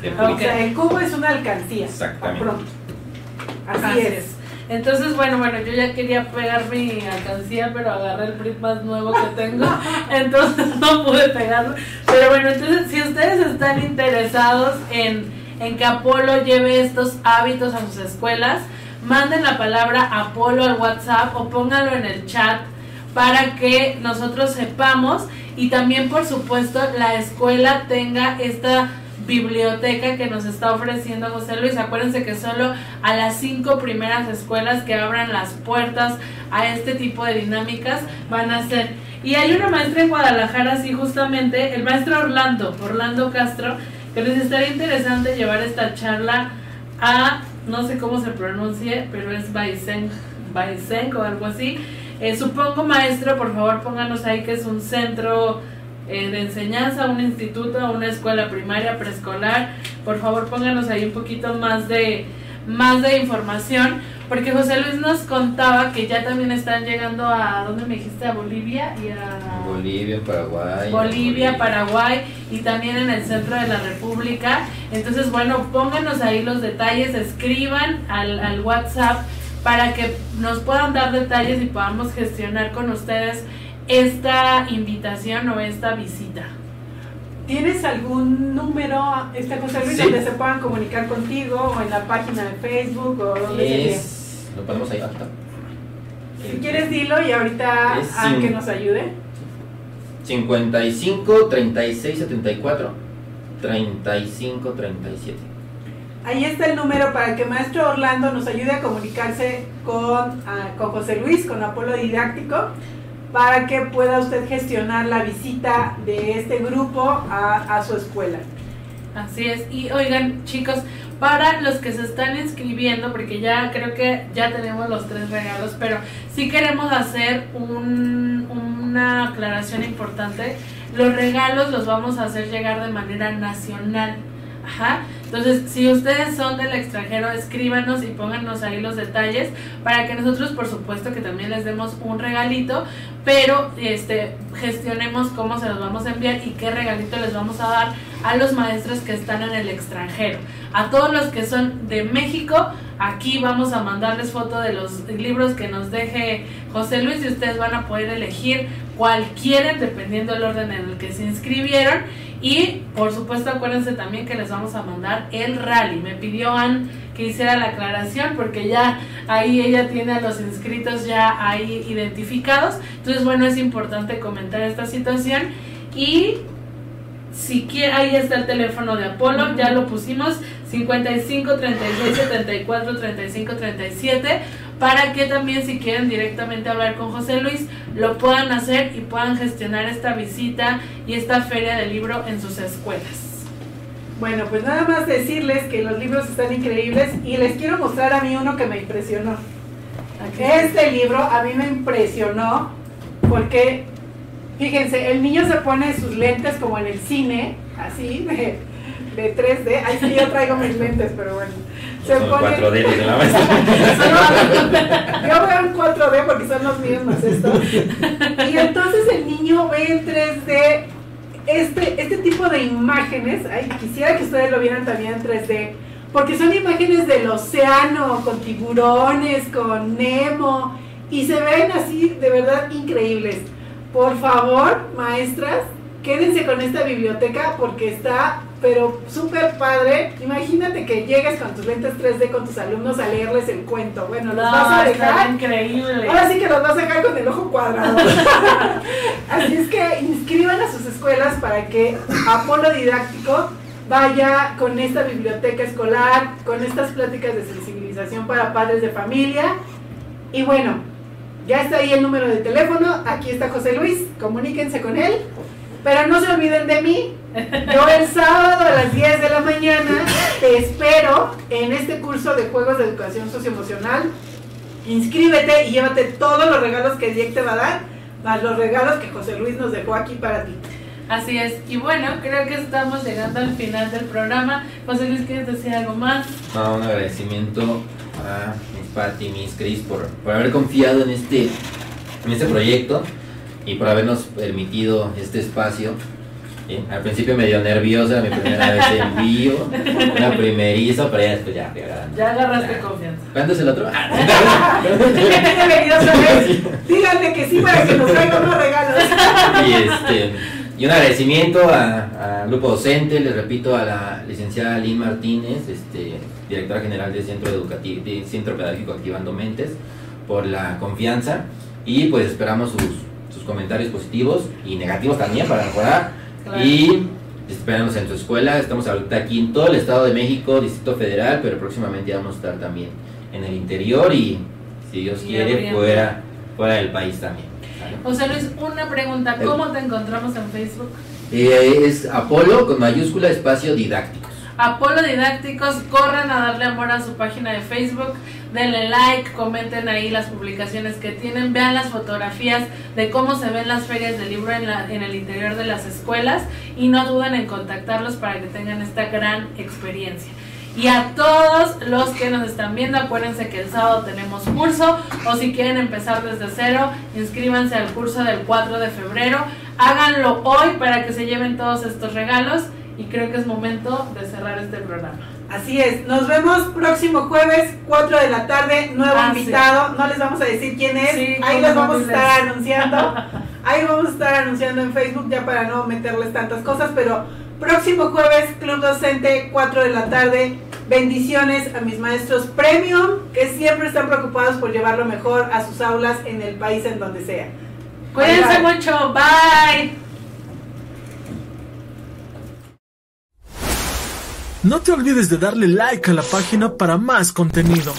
de
O sea, el cubo es una alcancía.
Exactamente.
pronto. Así,
Así
es.
es. Entonces, bueno, bueno, yo ya quería pegar mi alcancía, pero agarré el print más nuevo que tengo, entonces no pude pegarlo. Pero bueno, entonces, si ustedes están interesados en, en que Apolo lleve estos hábitos a sus escuelas, manden la palabra Apolo al WhatsApp o pónganlo en el chat para que nosotros sepamos y también, por supuesto, la escuela tenga esta biblioteca que nos está ofreciendo José Luis. Acuérdense que solo a las cinco primeras escuelas que abran las puertas a este tipo de dinámicas van a ser. Y hay una maestra en Guadalajara, sí, justamente, el maestro Orlando, Orlando Castro, que les estaría interesante llevar esta charla a, no sé cómo se pronuncie, pero es Baisen, Baisen o algo así. Eh, supongo, maestro, por favor pónganos ahí que es un centro eh, de enseñanza, un instituto, una escuela primaria, preescolar. Por favor, pónganos ahí un poquito más de, más de información, porque José Luis nos contaba que ya también están llegando a, ¿dónde me dijiste? A Bolivia y a...
Bolivia, Paraguay.
Bolivia, Paraguay y también en el centro de la República. Entonces, bueno, pónganos ahí los detalles, escriban al, al WhatsApp para que nos puedan dar detalles y podamos gestionar con ustedes esta invitación o esta visita.
¿Tienes algún número, este José Luis,
Sí.
donde se puedan comunicar contigo o en la página de Facebook o donde?
Es, lo ponemos ahí ahorita.
Si quieres dilo y ahorita
Es
a que nos ayude.
55 36 74 35 37.
Ahí está el número para que maestro Orlando nos ayude a comunicarse con, ah, con José Luis, con Apolo Didáctico, para que pueda usted gestionar la visita de este grupo a, a su escuela.
Así es. Y oigan, chicos, para los que se están inscribiendo, porque ya creo que ya tenemos los tres regalos, pero sí queremos hacer un- una aclaración importante. Los regalos los vamos a hacer llegar de manera nacional. Entonces, si ustedes son del extranjero, escríbanos y pónganos ahí los detalles para que nosotros, por supuesto, que también les demos un regalito, pero este gestionemos cómo se los vamos a enviar y qué regalito les vamos a dar a los maestros que están en el extranjero. A todos los que son de México, aquí vamos a mandarles foto de los libros que nos deje José Luis y ustedes van a poder elegir cuál quieren dependiendo del orden en el que se inscribieron. Y por supuesto acuérdense también que les vamos a mandar el rally. Me pidió Ann que hiciera la aclaración porque ya ahí ella tiene a los inscritos ya ahí identificados. Entonces bueno, es importante comentar esta situación y si quiere, ahí está el teléfono de Apolo, ya lo pusimos 55 36 74 35 37 para que también si quieren directamente hablar con José Luis lo puedan hacer y puedan gestionar esta visita y esta feria del libro en sus escuelas.
Bueno, pues nada más decirles que los libros están increíbles y les quiero mostrar a mí uno que me impresionó.
Aquí.
Este libro a mí me impresionó porque, fíjense, el niño se pone sus lentes como en el cine, así, de, de 3D. Ahí sí yo traigo mis lentes, pero bueno. Se
Son
pone...
4 dedos de la.
Yo veo en 4D porque son los míos más estos. Y entonces el niño ve en 3D este, este tipo de imágenes. Ay, quisiera que ustedes lo vieran también en 3D. Porque son imágenes del océano, con tiburones, con Nemo. Y se ven así de verdad increíbles. Por favor, maestras, quédense con esta biblioteca porque está, pero súper padre. Imagínate que llegues con tus lentes 3D con tus alumnos a leerles el cuento. Bueno, los
No,
vas a dejar.
increíble.
Ahora sí que los vas a dejar con el ojo cuadrado. Así es que inscriban a sus escuelas para que Apolo Didáctico vaya con esta biblioteca escolar, con estas pláticas de sensibilización para padres de familia. Y bueno, ya está ahí el número de teléfono, aquí está José Luis, comuníquense con él. Pero no se olviden de mí. Yo el sábado a las 10 de la mañana te espero en este curso de juegos de educación socioemocional inscríbete y llévate todos los regalos que Diego te va a dar, más los regalos que José Luis nos dejó aquí para ti.
Así es. Y bueno, creo que estamos llegando al final del programa. José Luis, ¿quieres decir algo más?
No, un agradecimiento a mis Pati, mis Cris por, por haber confiado en este, en este proyecto y por habernos permitido este espacio. ¿Sí? Al principio medio nerviosa, mi primera vez en vivo, una primeriza, pero ya después ya, ya,
Ya agarraste confianza.
¿Cuándo es el otro?
Vez. Díganle que sí para que nos traigan más regalos.
y, este, y un agradecimiento al grupo docente, les repito, a la licenciada Lynn Martínez, este, directora general del Centro, Educativo, de Centro Pedagógico Activando Mentes, por la confianza y pues esperamos sus, sus comentarios positivos y negativos también para mejorar.
Claro.
Y esperamos en su escuela, estamos ahorita aquí en todo el Estado de México, Distrito Federal, pero próximamente vamos a estar también en el interior y si Dios
Y
quiere fuera, fuera del país también. ¿sale?
José Luis, una pregunta. ¿Cómo te encontramos en Facebook?
Eh, es Apolo con mayúscula espacio didácticos.
Apolo Didácticos, corran a darle amor a su página de Facebook, denle like, comenten ahí las publicaciones que tienen, vean las fotografías de cómo se ven las ferias del libro en, la- en el interior de las escuelas y no duden en contactarlos para que tengan esta gran experiencia. Y a todos los que nos están viendo, acuérdense que el sábado tenemos curso o si quieren empezar desde cero, inscríbanse al curso del 4 de febrero. Háganlo hoy para que se lleven todos estos regalos y creo que es momento de cerrar este programa.
Así es, nos vemos próximo jueves, 4 de la tarde, nuevo
Ah, sí.
invitado, no les vamos a decir quién es,
Sí,
ahí los vamos a estar anunciando, ahí vamos a estar anunciando en Facebook ya para no meterles tantas cosas, pero próximo jueves, Club Docente, 4 de la tarde, bendiciones a mis maestros premium, que siempre están preocupados por llevar lo mejor a sus aulas en el país en donde sea.
Cuídense mucho, bye.
No te olvides de darle like a la página para más contenido.